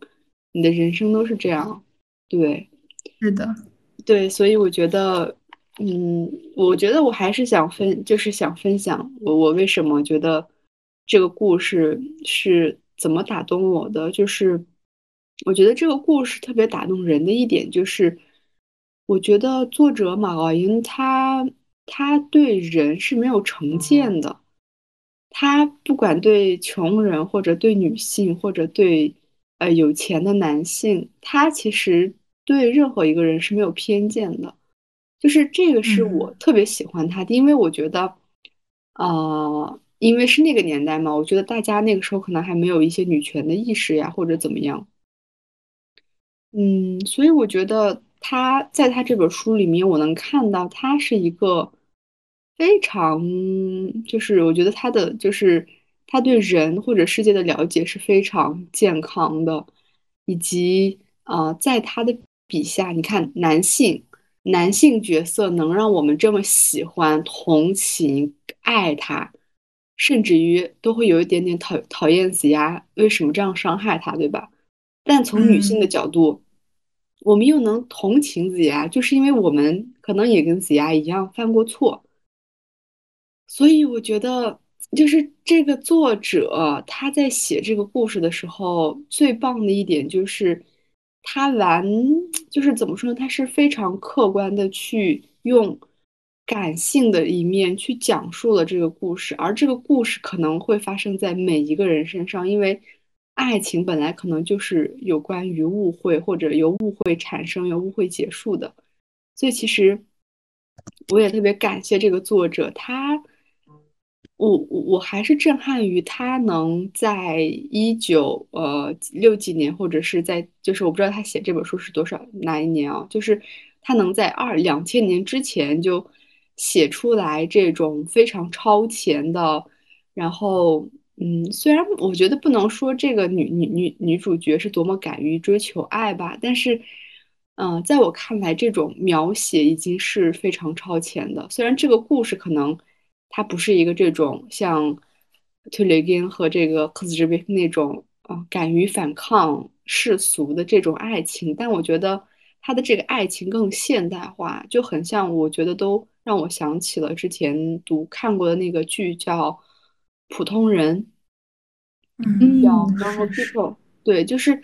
你的人生都是这样，对，是的，对，所以我觉得，嗯，我觉得我还是想分，就是想分享我我为什么觉得这个故事是怎么打动我的，就是我觉得这个故事特别打动人的一点就是，我觉得作者马奥英他他对人是没有成见的。他不管对穷人，或者对女性，或者对呃有钱的男性，他其实对任何一个人是没有偏见的。就是这个是我特别喜欢他的，因为我觉得，呃，因为是那个年代嘛，我觉得大家那个时候可能还没有一些女权的意识呀，或者怎么样。嗯，所以我觉得他在他这本书里面，我能看到他是一个非常，就是我觉得他的就是他对人或者世界的了解是非常健康的，以及呃，在他的笔下，你看男性男性角色能让我们这么喜欢、同情、爱他，甚至于都会有一点点讨讨厌子牙为什么这样伤害他，对吧？但从女性的角度，我们又能同情子牙，就是因为我们可能也跟子牙一样犯过错。所以我觉得，就是这个作者他在写这个故事的时候，最棒的一点就是他完，就是怎么说呢？他是非常客观的去用感性的一面去讲述了这个故事，而这个故事可能会发生在每一个人身上，因为爱情本来可能就是有关于误会，或者由误会产生，由误会结束的。所以其实我也特别感谢这个作者，他。我我我还是震撼于他能在一九呃六几年，或者是在就是我不知道他写这本书是多少哪一年啊？就是他能在二两千年之前就写出来这种非常超前的，然后嗯，虽然我觉得不能说这个女女女女主角是多么敢于追求爱吧，但是嗯，在我看来，这种描写已经是非常超前的。虽然这个故事可能。它不是一个这种像推雷根和这个克斯这边那种啊敢于反抗世俗的这种爱情，但我觉得他的这个爱情更现代化，就很像，我觉得都让我想起了之前读看过的那个剧叫《普通人》，嗯，叫 Normal People，对，就是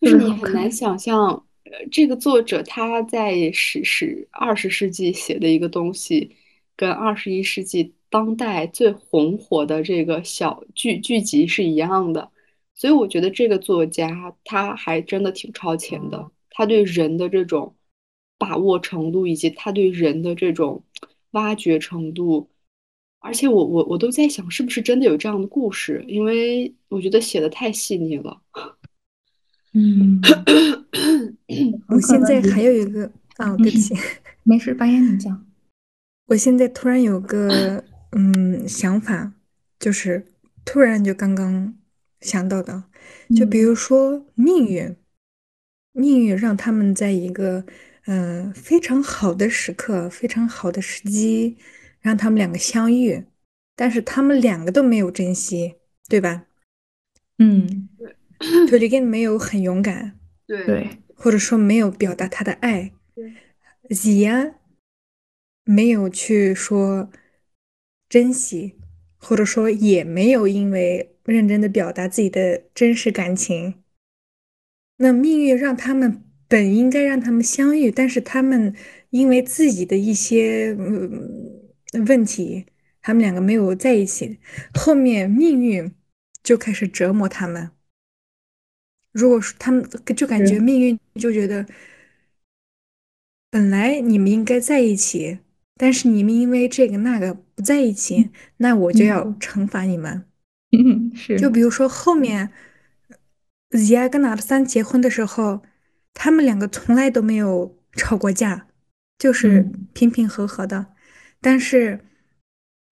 就是你很难想象，呃，这个作者他在十十二十世纪写的一个东西。跟二十一世纪当代最红火的这个小剧剧集是一样的，所以我觉得这个作家他还真的挺超前的，他对人的这种把握程度，以及他对人的这种挖掘程度，而且我我我都在想，是不是真的有这样的故事？因为我觉得写的太细腻了。嗯，<laughs> 我现在还有一个啊，对不起，没事，白言你讲。我现在突然有个嗯想法，就是突然就刚刚想到的，就比如说命运，命运让他们在一个嗯非常好的时刻、非常好的时机，让他们两个相遇，但是他们两个都没有珍惜，对吧？嗯，托里根没有很勇敢，对，或者说没有表达他的爱，对，吉亚。没有去说珍惜，或者说也没有因为认真的表达自己的真实感情。那命运让他们本应该让他们相遇，但是他们因为自己的一些嗯问题，他们两个没有在一起。后面命运就开始折磨他们。如果说他们就感觉命运就觉得，本来你们应该在一起。但是你们因为这个那个不在一起，那我就要惩罚你们。<laughs> 是，就比如说后面吉亚跟纳德三结婚的时候，他们两个从来都没有吵过架，就是平平和和的。但是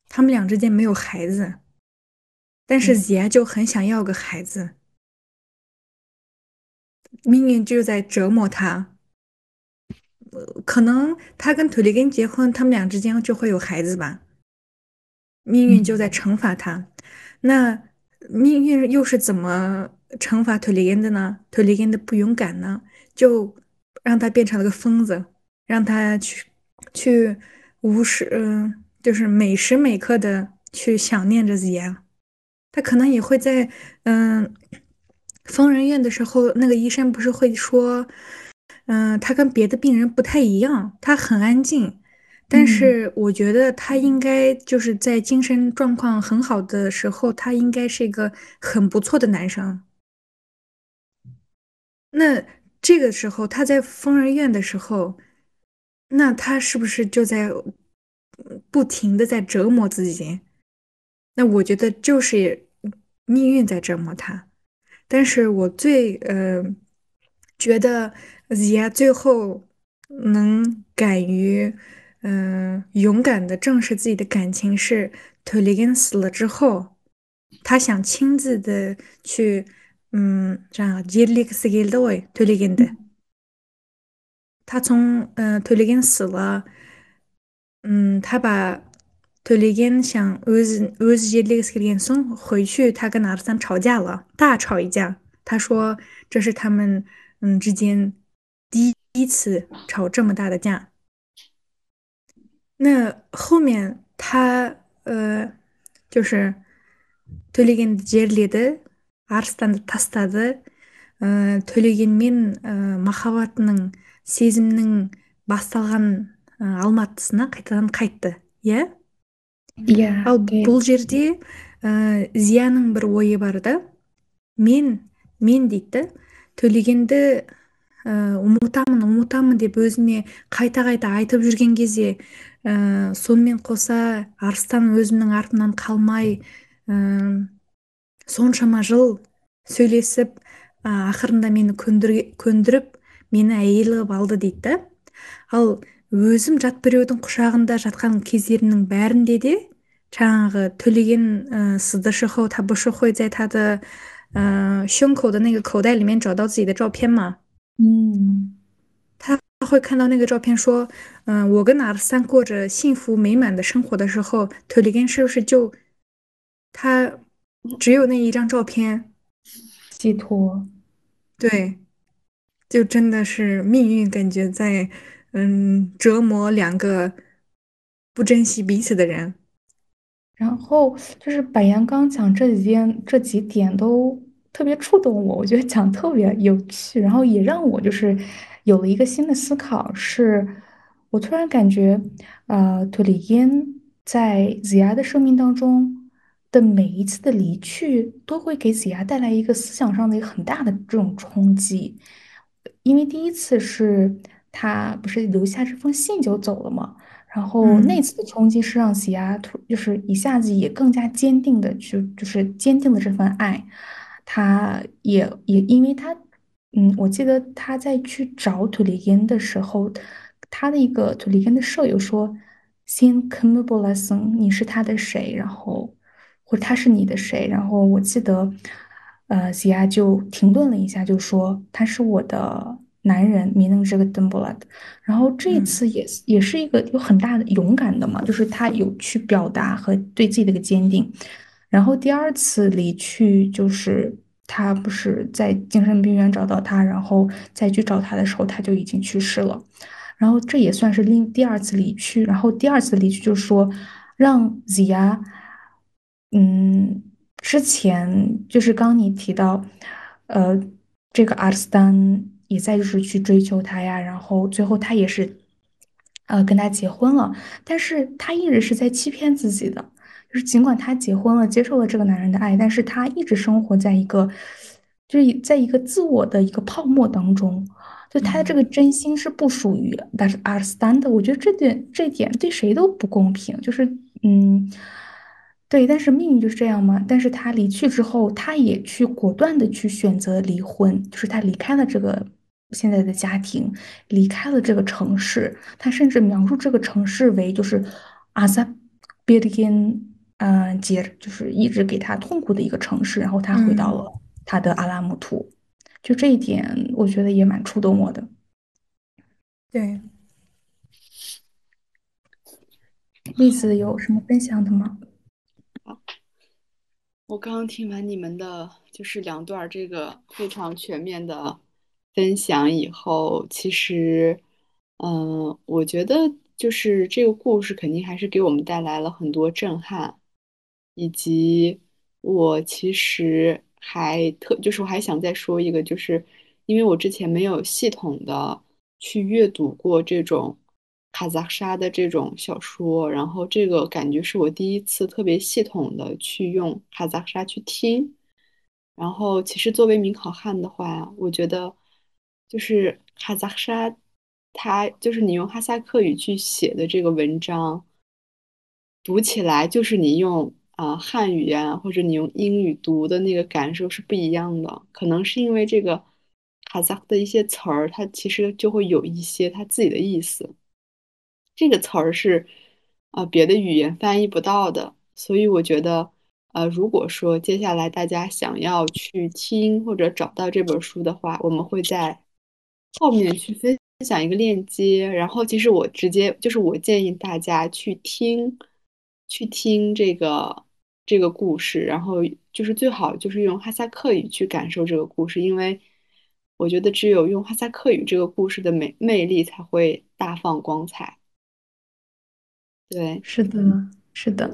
他们俩之间没有孩子，但是吉亚就很想要个孩子，命运就在折磨他。可能他跟图里根结婚，他们俩之间就会有孩子吧。命运就在惩罚他，那命运又是怎么惩罚图里根的呢？图里根的不勇敢呢，就让他变成了个疯子，让他去去无时嗯，就是每时每刻的去想念着子牙。他可能也会在嗯疯人院的时候，那个医生不是会说。嗯，他跟别的病人不太一样，他很安静，但是我觉得他应该就是在精神状况很好的时候，他应该是一个很不错的男生。那这个时候他在疯人院的时候，那他是不是就在不停的在折磨自己？那我觉得就是命运在折磨他。但是我最呃觉得。Zia 最后能敢于嗯，勇敢的正视自己的感情是特雷根死了之后，他想亲自的去，嗯，这样杰里克斯给的喂特雷根的，他从嗯特雷根死了，嗯，他把特雷根想 öz öz 杰里克斯给送回去，他跟阿尔三吵架了，大吵一架。他说这是他们嗯之间第一次吵这么大的架。那后面他呃，就是төлеген жерледі арыстанды тастады ә, төлегенмен ә, махаббатының сезімнің басталған ә, алматысына қайтадан қайтты иә иә ал бұл жерде ә, зияның бір ойы бар да мен мен дейді төлегенді Э, ә, ұмытамын ұмытамын деп өзіме қайта қайта айтып жүрген кезде ә, сонымен қоса арыстан өзімнің артымнан қалмай ә, соншама жыл сөйлесіп ә, ақырында мені көндіріп мені әйел қылып алды дейді ал өзім жат біреудің құшағында жатқан кездерімнің бәрінде де жаңағы төлеген ә, сізді шохо табы айтады 嗯。他会看到那个照片，说：“嗯，我跟阿尔三过着幸福美满的生活的时候，特里根是不是就他只有那一张照片寄托？对，就真的是命运感觉在嗯折磨两个不珍惜彼此的人。然后就是柏杨刚讲这几件这几点都特别触动我，我觉得讲特别有趣，然后也让我就是。”有了一个新的思考，是我突然感觉，呃，托里烟在子牙的生命当中的每一次的离去，都会给子牙带来一个思想上的一个很大的这种冲击。因为第一次是他不是留下这封信就走了嘛，然后那次的冲击是让子牙突就是一下子也更加坚定的去就是坚定的这份爱，他也也因为他。嗯，我记得他在去找土里根的时候，他的一个土里根的舍友说：“Sin c o m m b o l a s o n 你是他的谁？然后或者他是你的谁？”然后我记得，呃，西亚就停顿了一下，就说：“他是我的男人，米能这个邓布拉的。”然后这一次也也是一个有很大的勇敢的嘛，就是他有去表达和对自己的一个坚定。然后第二次离去就是。他不是在精神病院找到他，然后再去找他的时候，他就已经去世了。然后这也算是另第二次离去。然后第二次离去就是说，让 Zia，嗯，之前就是刚你提到，呃，这个阿斯丹也在就是去追求他呀，然后最后他也是，呃，跟他结婚了，但是他一直是在欺骗自己的。就是尽管她结婚了，接受了这个男人的爱，但是她一直生活在一个，就是在一个自我的一个泡沫当中。就她的这个真心是不属于但是阿尔斯丹的。我觉得这点这点对谁都不公平。就是嗯，对，但是命运就是这样嘛。但是他离去之后，他也去果断的去选择离婚，就是他离开了这个现在的家庭，离开了这个城市。他甚至描述这个城市为就是阿萨别根。嗯，接着就是一直给他痛苦的一个城市，然后他回到了他的阿拉木图，就这一点，我觉得也蛮触动我的。对，栗子有什么分享的吗？我刚刚听完你们的就是两段这个非常全面的分享以后，其实，嗯，我觉得就是这个故事肯定还是给我们带来了很多震撼。以及我其实还特，就是我还想再说一个，就是因为我之前没有系统的去阅读过这种卡扎沙的这种小说，然后这个感觉是我第一次特别系统的去用卡扎沙去听。然后其实作为名考汉的话，我觉得就是哈萨克沙，它就是你用哈萨克语去写的这个文章，读起来就是你用。啊，汉语呀，或者你用英语读的那个感受是不一样的。可能是因为这个哈萨克的一些词儿，它其实就会有一些它自己的意思。这个词儿是啊别的语言翻译不到的，所以我觉得呃，如果说接下来大家想要去听或者找到这本书的话，我们会在后面去分享一个链接，然后其实我直接就是我建议大家去听去听这个这个故事，然后就是最好就是用哈萨克语去感受这个故事，因为。我觉得只有用哈萨克语，这个故事的美魅力才会大放光彩。对，是的，是的，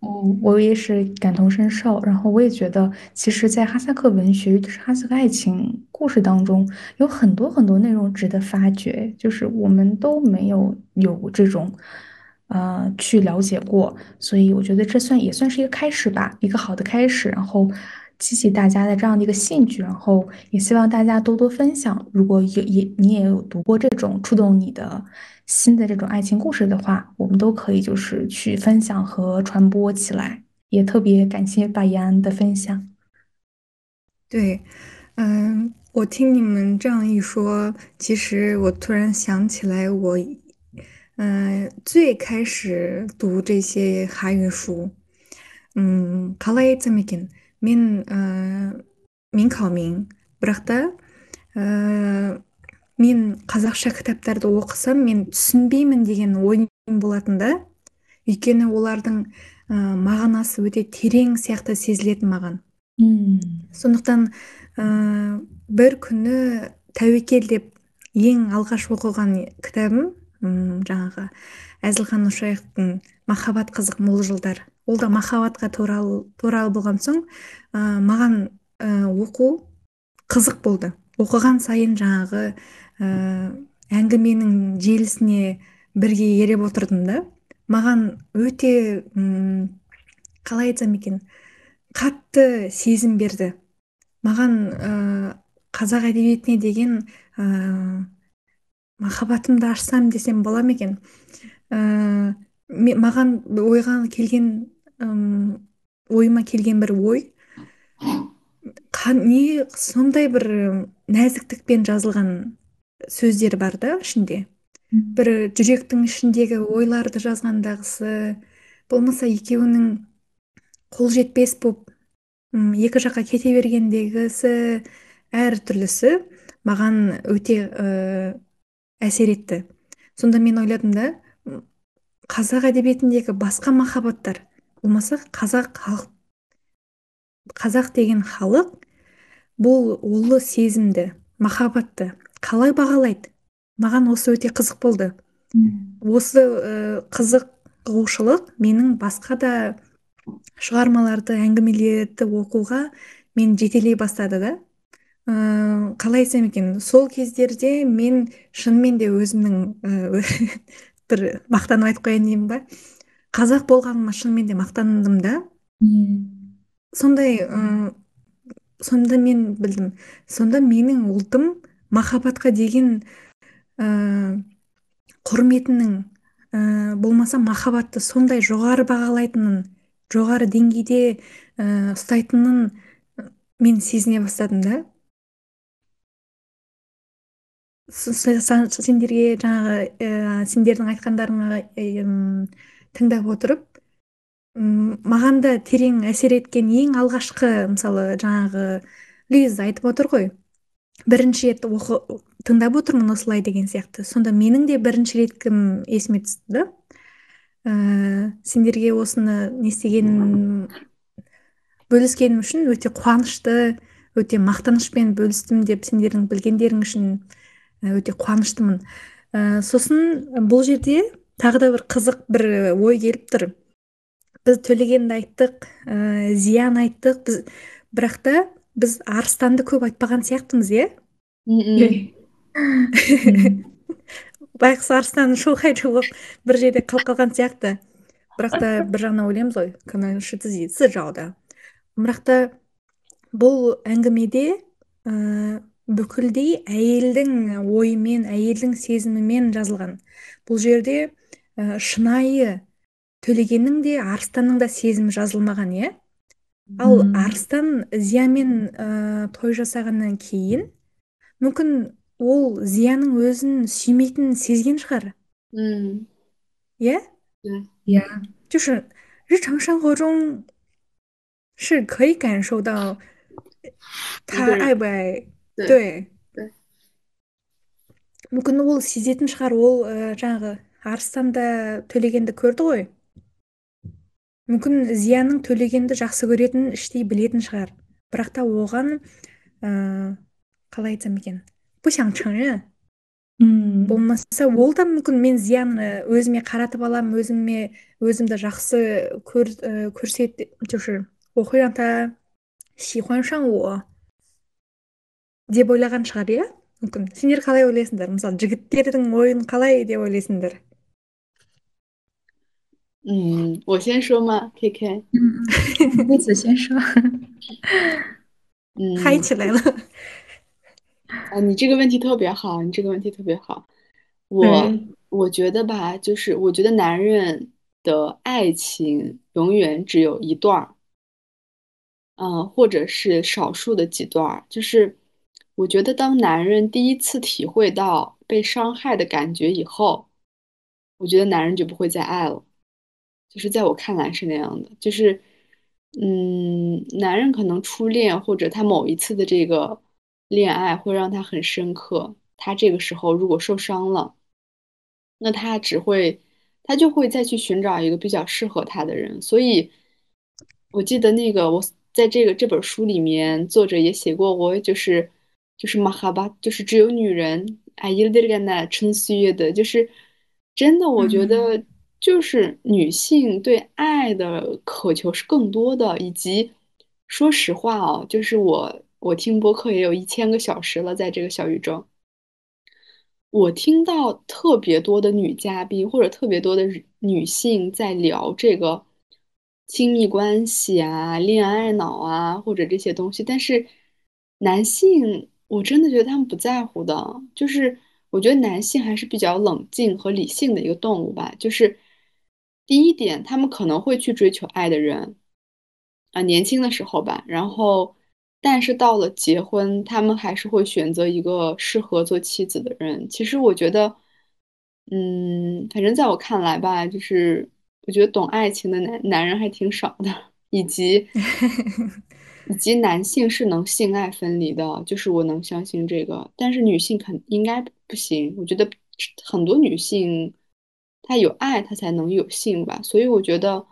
我，我也是感同身受。然后我也觉得，其实，在哈萨克文学，就是哈萨克爱情故事当中，有很多很多内容值得发掘，就是我们都没有有这种，呃，去了解过。所以我觉得这算也算是一个开始吧，一个好的开始。然后。激起大家的这样的一个兴趣，然后也希望大家多多分享。如果有也你也有读过这种触动你的新的这种爱情故事的话，我们都可以就是去分享和传播起来。也特别感谢巴安的分享。对，嗯，我听你们这样一说，其实我突然想起来，我嗯最开始读这些韩语书，嗯，卡拉伊兹米根。мен ә, мен қалмеймін бірақ та ә, мен қазақша кітаптарды оқысам мен түсінбеймін деген ойым болатын да өйткені олардың ә, мағынасы өте терең сияқты сезілетін маған сондықтан ә, бір күні тәуекел деп ең алғаш оқыған кітабым ұм, жаңағы әзілхан нұршайықовтың махаббат қызық мол жылдар. Ол да махаббатқа туралы, болған соң ә, маған ә, оқу қызық болды. Оқыған сайын жаңағы ә, әңгіменің желісіне бірге ереп отырдым да. Маған өте ұм, қалай айтсам екен қатты сезім берді. Маған ә, қазақ әдебиетіне деген ә, махаббатымды ашсам десем бола ма екен? Ә, маған ойға келген ойыма келген бір ой не сондай бір нәзіктікпен жазылған сөздер бар да ішінде. Бір жүректің ішіндегі ойларды жазғандағысы болмаса екеуінің қол жетпес болып екі жаққа кете бергендегісі әртүрлісі маған өте ә, әсер етті. Сонда мен ойладым да қазақ әдебиетіндегі басқа махаббаттар болмаса қазақ халық қазақ деген халық бұл ұлы сезімді махаббатты қалай бағалайды? Маған осы өте қызық болды. Осы ә, қызығушылық менің басқа да шығармаларды әңгімелерді оқуға мен жетелей бастады да. Ә, қалай айтсам екен сол кездерде мен шынымен де өзімнің <laughs> бір мақтанып айтып қояйын деймін ба қазақ болғаныма шынымен де мақтандым да. Сондай ә, сонда мен білдім сонда менің ұлтым махаббатқа деген ә, құрметінің ә, болмаса махаббатты сондай жоғары бағалайтынын жоғары деңгейде ә, ұстайтынын мен сезіне бастадым да. Сендерге жаңағы ә, сендердің айтқандарыңа тыңдап отырып маған да терең әсер еткен ең алғашқы мысалы жаңағы лиза айтып отыр ғой. Бірінші рет оқы, тыңдап отырмын осылай деген сияқты. Сонда менің де бірінші рет кім есіме түсті да? Ә, сендерге осыны не істегенім бөліскенім үшін өте қуанышты өте мақтанышпен бөлістім деп сендердің білгендерің үшін өте қуаныштымын. Ә, сосын бұл жерде тағы да бір қызық бір ой келіп тұр. Біз төлегенді айттық ә, зиян айттық. Біз бірақ та біз арыстанды көп айтпаған сияқтымыз иә? <laughs> Байғұс арыстан шоқай болып бір жерде қалып қалған сияқты. Бірақ та бір жағынан ойлаймыз ғой жауда. Бірақ та бұл әңгімеде бүкілдей әйелдің ойымен әйелдің сезімімен жазылған бұл жерде ә, шынайы төлегеннің де арыстанның да сезімі жазылмаған иә ал арыстан зиямен ә, той жасағаннан кейін мүмкін ол зияның өзін сүймейтінін сезген шығар 耶，对，Yeah，就是日常生活中是可以感受到他爱不爱， Мүмкін ол сезетін шығар ол ә, жаңағы арыстанда төлегенді көрді ғой. Мүмкін зиянның төлегенді жақсы көретінін іштей білетін шығар. Бірақ та оған ә, қалай айтсам екен мм. Болмаса ол да мүмкін мен зияны э, өзіме қаратып аламын өзіме өзімді жақсы көр, ә, көрсет оқиғанда деп ойлаған шығар иә мүмкін сендер қалай ойлайсыңдар мысалы жігіттердің ойын қалай деп ойлайсыңдар 嗯，我先说吗？K K，嗯，妹子先说。嗯，嗨起来了。啊，你这个问题特别好，你这个问题特别好。我我觉得吧，就是我觉得男人的爱情永远只有一段儿，嗯，或者是少数的几段儿。就是 我觉得，当男人第一次体会到被伤害的感觉以后，我觉得男人就不会再爱了。就是在我看来是那样的，就是，嗯，男人可能初恋或者他某一次的这个。恋爱会让他很深刻，他这个时候如果受伤了，那他只会，他就会再去寻找一个比较适合他的人。所以，我记得那个我在这个这本书里面，作者也写过，我就是就是马哈巴，就是只有女人哎，伊德干那春岁月的，就是真的，我觉得就是女性对爱的渴求是更多的，以及说实话哦，就是我。我听播客也有一千个小时了，在这个小宇宙，我听到特别多的女嘉宾或者特别多的女性在聊这个亲密关系啊、恋爱脑啊或者这些东西，但是男性我真的觉得他们不在乎的，就是我觉得男性还是比较冷静和理性的一个动物吧。就是第一点，他们可能会去追求爱的人啊，年轻的时候吧，然后。但是到了结婚，他们还是会选择一个适合做妻子的人。其实我觉得，嗯，反正在我看来吧，就是我觉得懂爱情的男男人还挺少的，以及 <laughs> 以及男性是能性爱分离的，就是我能相信这个。但是女性肯应该不行。我觉得很多女性她有爱，她才能有性吧。所以我觉得。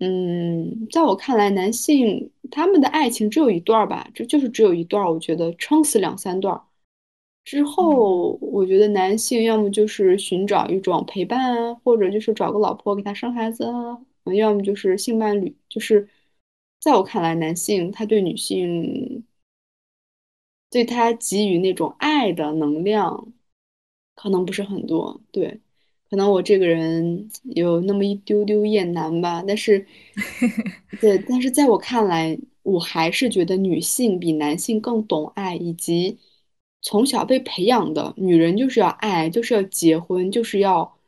嗯，在我看来，男性他们的爱情只有一段儿吧，这就是只有一段儿。我觉得撑死两三段儿之后，我觉得男性要么就是寻找一种陪伴啊，或者就是找个老婆给他生孩子啊，要么就是性伴侣。就是在我看来，男性他对女性，对他给予那种爱的能量，可能不是很多。对。可能我这个人有那么一丢丢厌男吧，但是，<laughs> 对，但是在我看来，我还是觉得女性比男性更懂爱，以及从小被培养的女人就是要爱，就是要结婚，就是要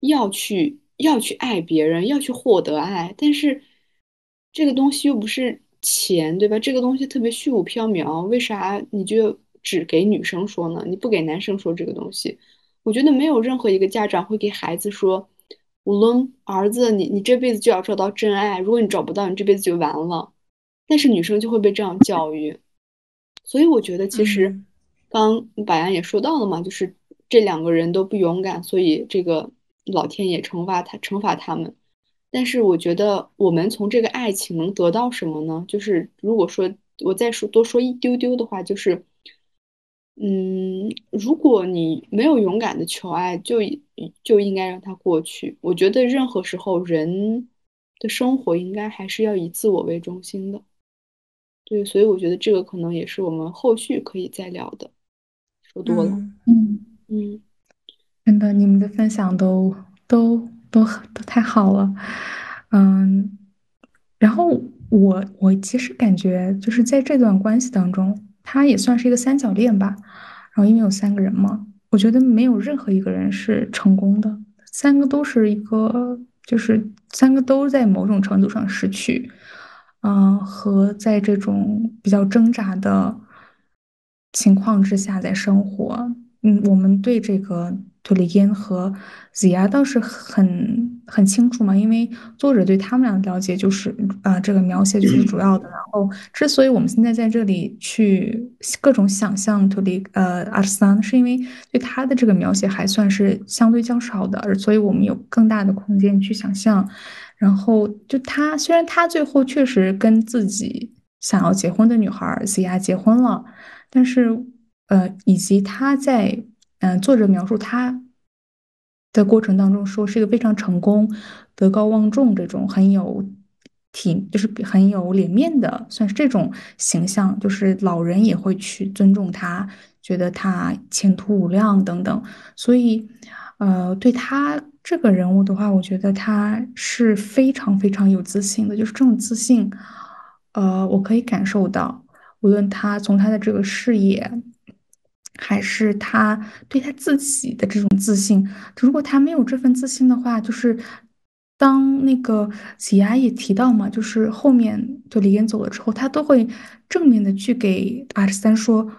要去要去爱别人，要去获得爱。但是这个东西又不是钱，对吧？这个东西特别虚无缥缈，为啥你就只给女生说呢？你不给男生说这个东西？我觉得没有任何一个家长会给孩子说：“无论儿子，你你这辈子就要找到真爱，如果你找不到，你这辈子就完了。”但是女生就会被这样教育，所以我觉得其实，刚白安也说到了嘛，就是这两个人都不勇敢，所以这个老天也惩罚他，惩罚他们。但是我觉得我们从这个爱情能得到什么呢？就是如果说我再说多说一丢丢的话，就是。嗯，如果你没有勇敢的求爱，就就应该让它过去。我觉得任何时候人的生活应该还是要以自我为中心的。对，所以我觉得这个可能也是我们后续可以再聊的。说多了，嗯嗯，真的，你们的分享都都都都太好了，嗯。然后我我其实感觉就是在这段关系当中。它也算是一个三角恋吧，然后因为有三个人嘛，我觉得没有任何一个人是成功的，三个都是一个，就是三个都在某种程度上失去，嗯，和在这种比较挣扎的情况之下在生活，嗯，我们对这个托里根和子牙倒是很很清楚嘛，因为作者对他们俩的了解就是啊，这个描写就是主要的。然后，之所以我们现在在这里去各种想象托里呃阿尔桑，是因为对他的这个描写还算是相对较少的，而所以我们有更大的空间去想象。然后，就他虽然他最后确实跟自己想要结婚的女孩子牙结婚了，但是呃，以及他在。嗯，作者描述他的过程当中说是一个非常成功、德高望重这种很有体，就是很有脸面的，算是这种形象，就是老人也会去尊重他，觉得他前途无量等等。所以，呃，对他这个人物的话，我觉得他是非常非常有自信的，就是这种自信，呃，我可以感受到，无论他从他的这个事业。还是他对他自己的这种自信。如果他没有这份自信的话，就是当那个喜牙也提到嘛，就是后面就李岩走了之后，他都会正面的去给阿十三说：“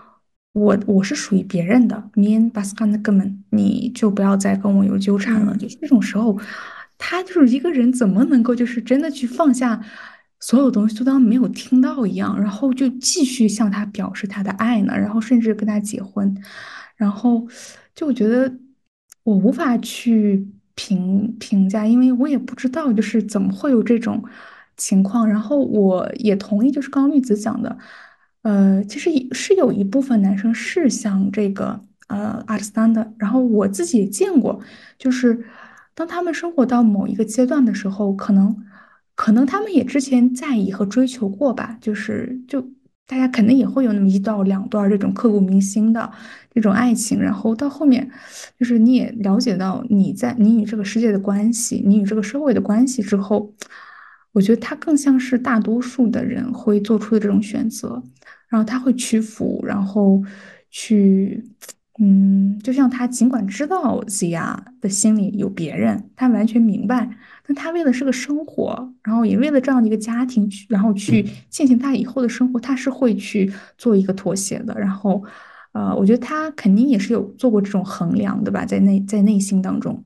我我是属于别人的，明巴斯卡那根本你就不要再跟我有纠缠了。”就是这种时候，他就是一个人怎么能够就是真的去放下？所有东西就当没有听到一样，然后就继续向他表示他的爱呢，然后甚至跟他结婚，然后就我觉得我无法去评评价，因为我也不知道就是怎么会有这种情况。然后我也同意，就是刚刚绿子讲的，呃，其实是有一部分男生是像这个呃阿尔斯丹的，然后我自己也见过，就是当他们生活到某一个阶段的时候，可能。可能他们也之前在意和追求过吧，就是就大家肯定也会有那么一到两段这种刻骨铭心的这种爱情，然后到后面，就是你也了解到你在你与这个世界的关系，你与这个社会的关系之后，我觉得他更像是大多数的人会做出的这种选择，然后他会屈服，然后去。嗯，就像他尽管知道 Zia 的心里有别人，他完全明白，但他为了是个生活，然后也为了这样的一个家庭去，然后去进行他以后的生活，他是会去做一个妥协的。然后，呃，我觉得他肯定也是有做过这种衡量的吧，在内在内心当中，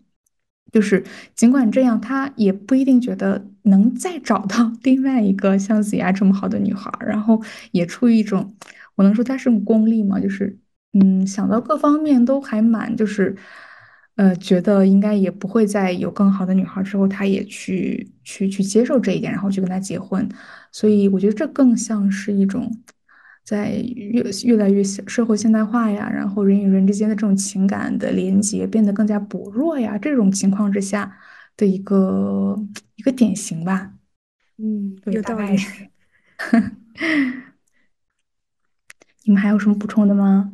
就是尽管这样，他也不一定觉得能再找到 <laughs> 另外一个像 Zia 这么好的女孩，然后也出于一种，我能说他是功利吗？就是。嗯，想到各方面都还蛮，就是，呃，觉得应该也不会再有更好的女孩之后，他也去去去接受这一点，然后去跟他结婚。所以我觉得这更像是一种，在越越来越社会现代化呀，然后人与人之间的这种情感的连接变得更加薄弱呀，这种情况之下的一个一个典型吧。嗯，有道理。<laughs> 你们还有什么补充的吗？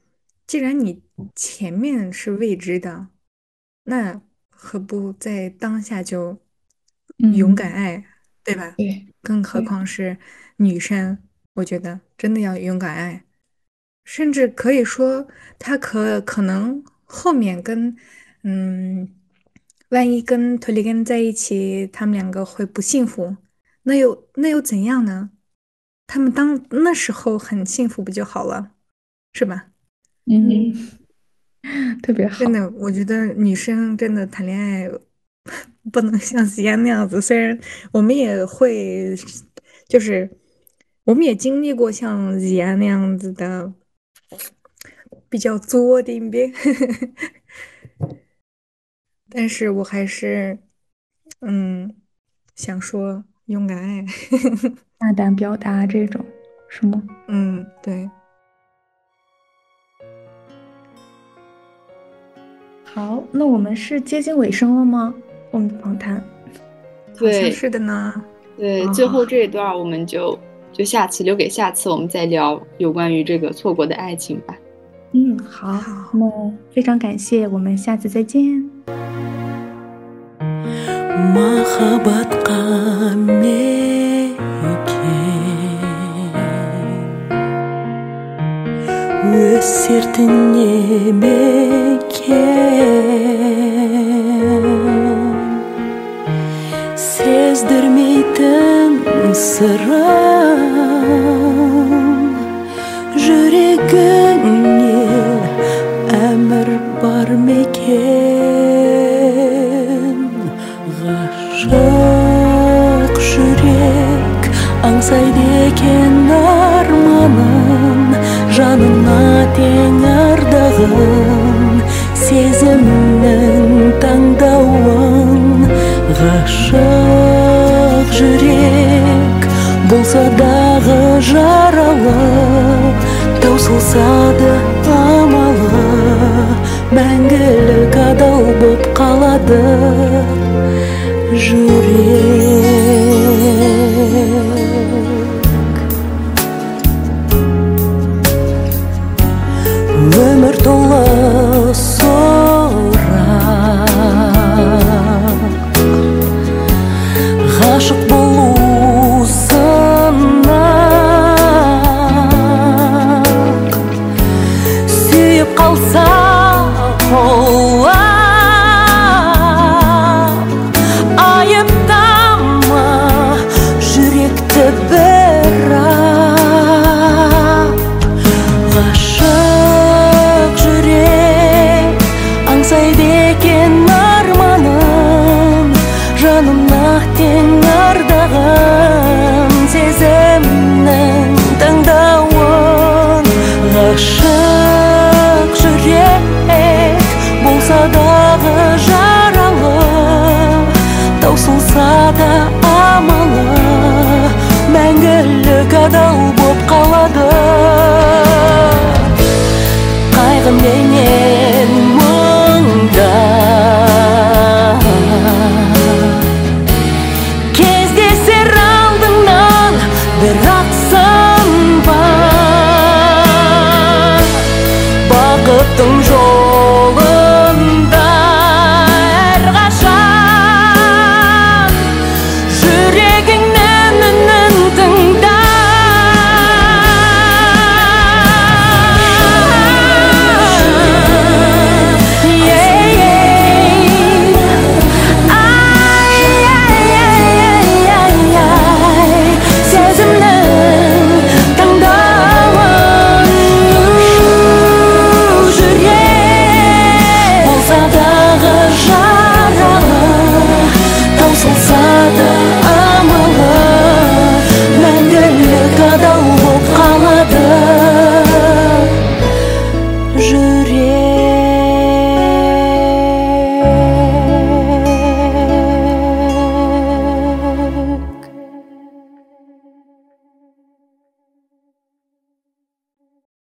既然你前面是未知的，那何不在当下就勇敢爱，对吧？对，更何况是女生，我觉得真的要勇敢爱，甚至可以说，他可可能后面跟嗯，万一跟托里根在一起，他们两个会不幸福，那又那又怎样呢？他们当那时候很幸福不就好了，是吧？嗯，<laughs> 特别好。真的，我觉得女生真的谈恋爱不能像西安那样子。虽然我们也会，就是我们也经历过像西安那样子的比较作的一边，但是我还是嗯想说勇敢爱，<laughs> 大胆表达这种，是吗？嗯，对。好，那我们是接近尾声了吗？我们的访谈，对，是的呢。对，最后这一段我们就就下次留给下次，我们再聊有关于这个错过的爱情吧。嗯，好，那非常感谢，我们下次再见。дертіне немекен сездірмейтін сырым сады амалы мәңгілік адал боп қалады. Жүрек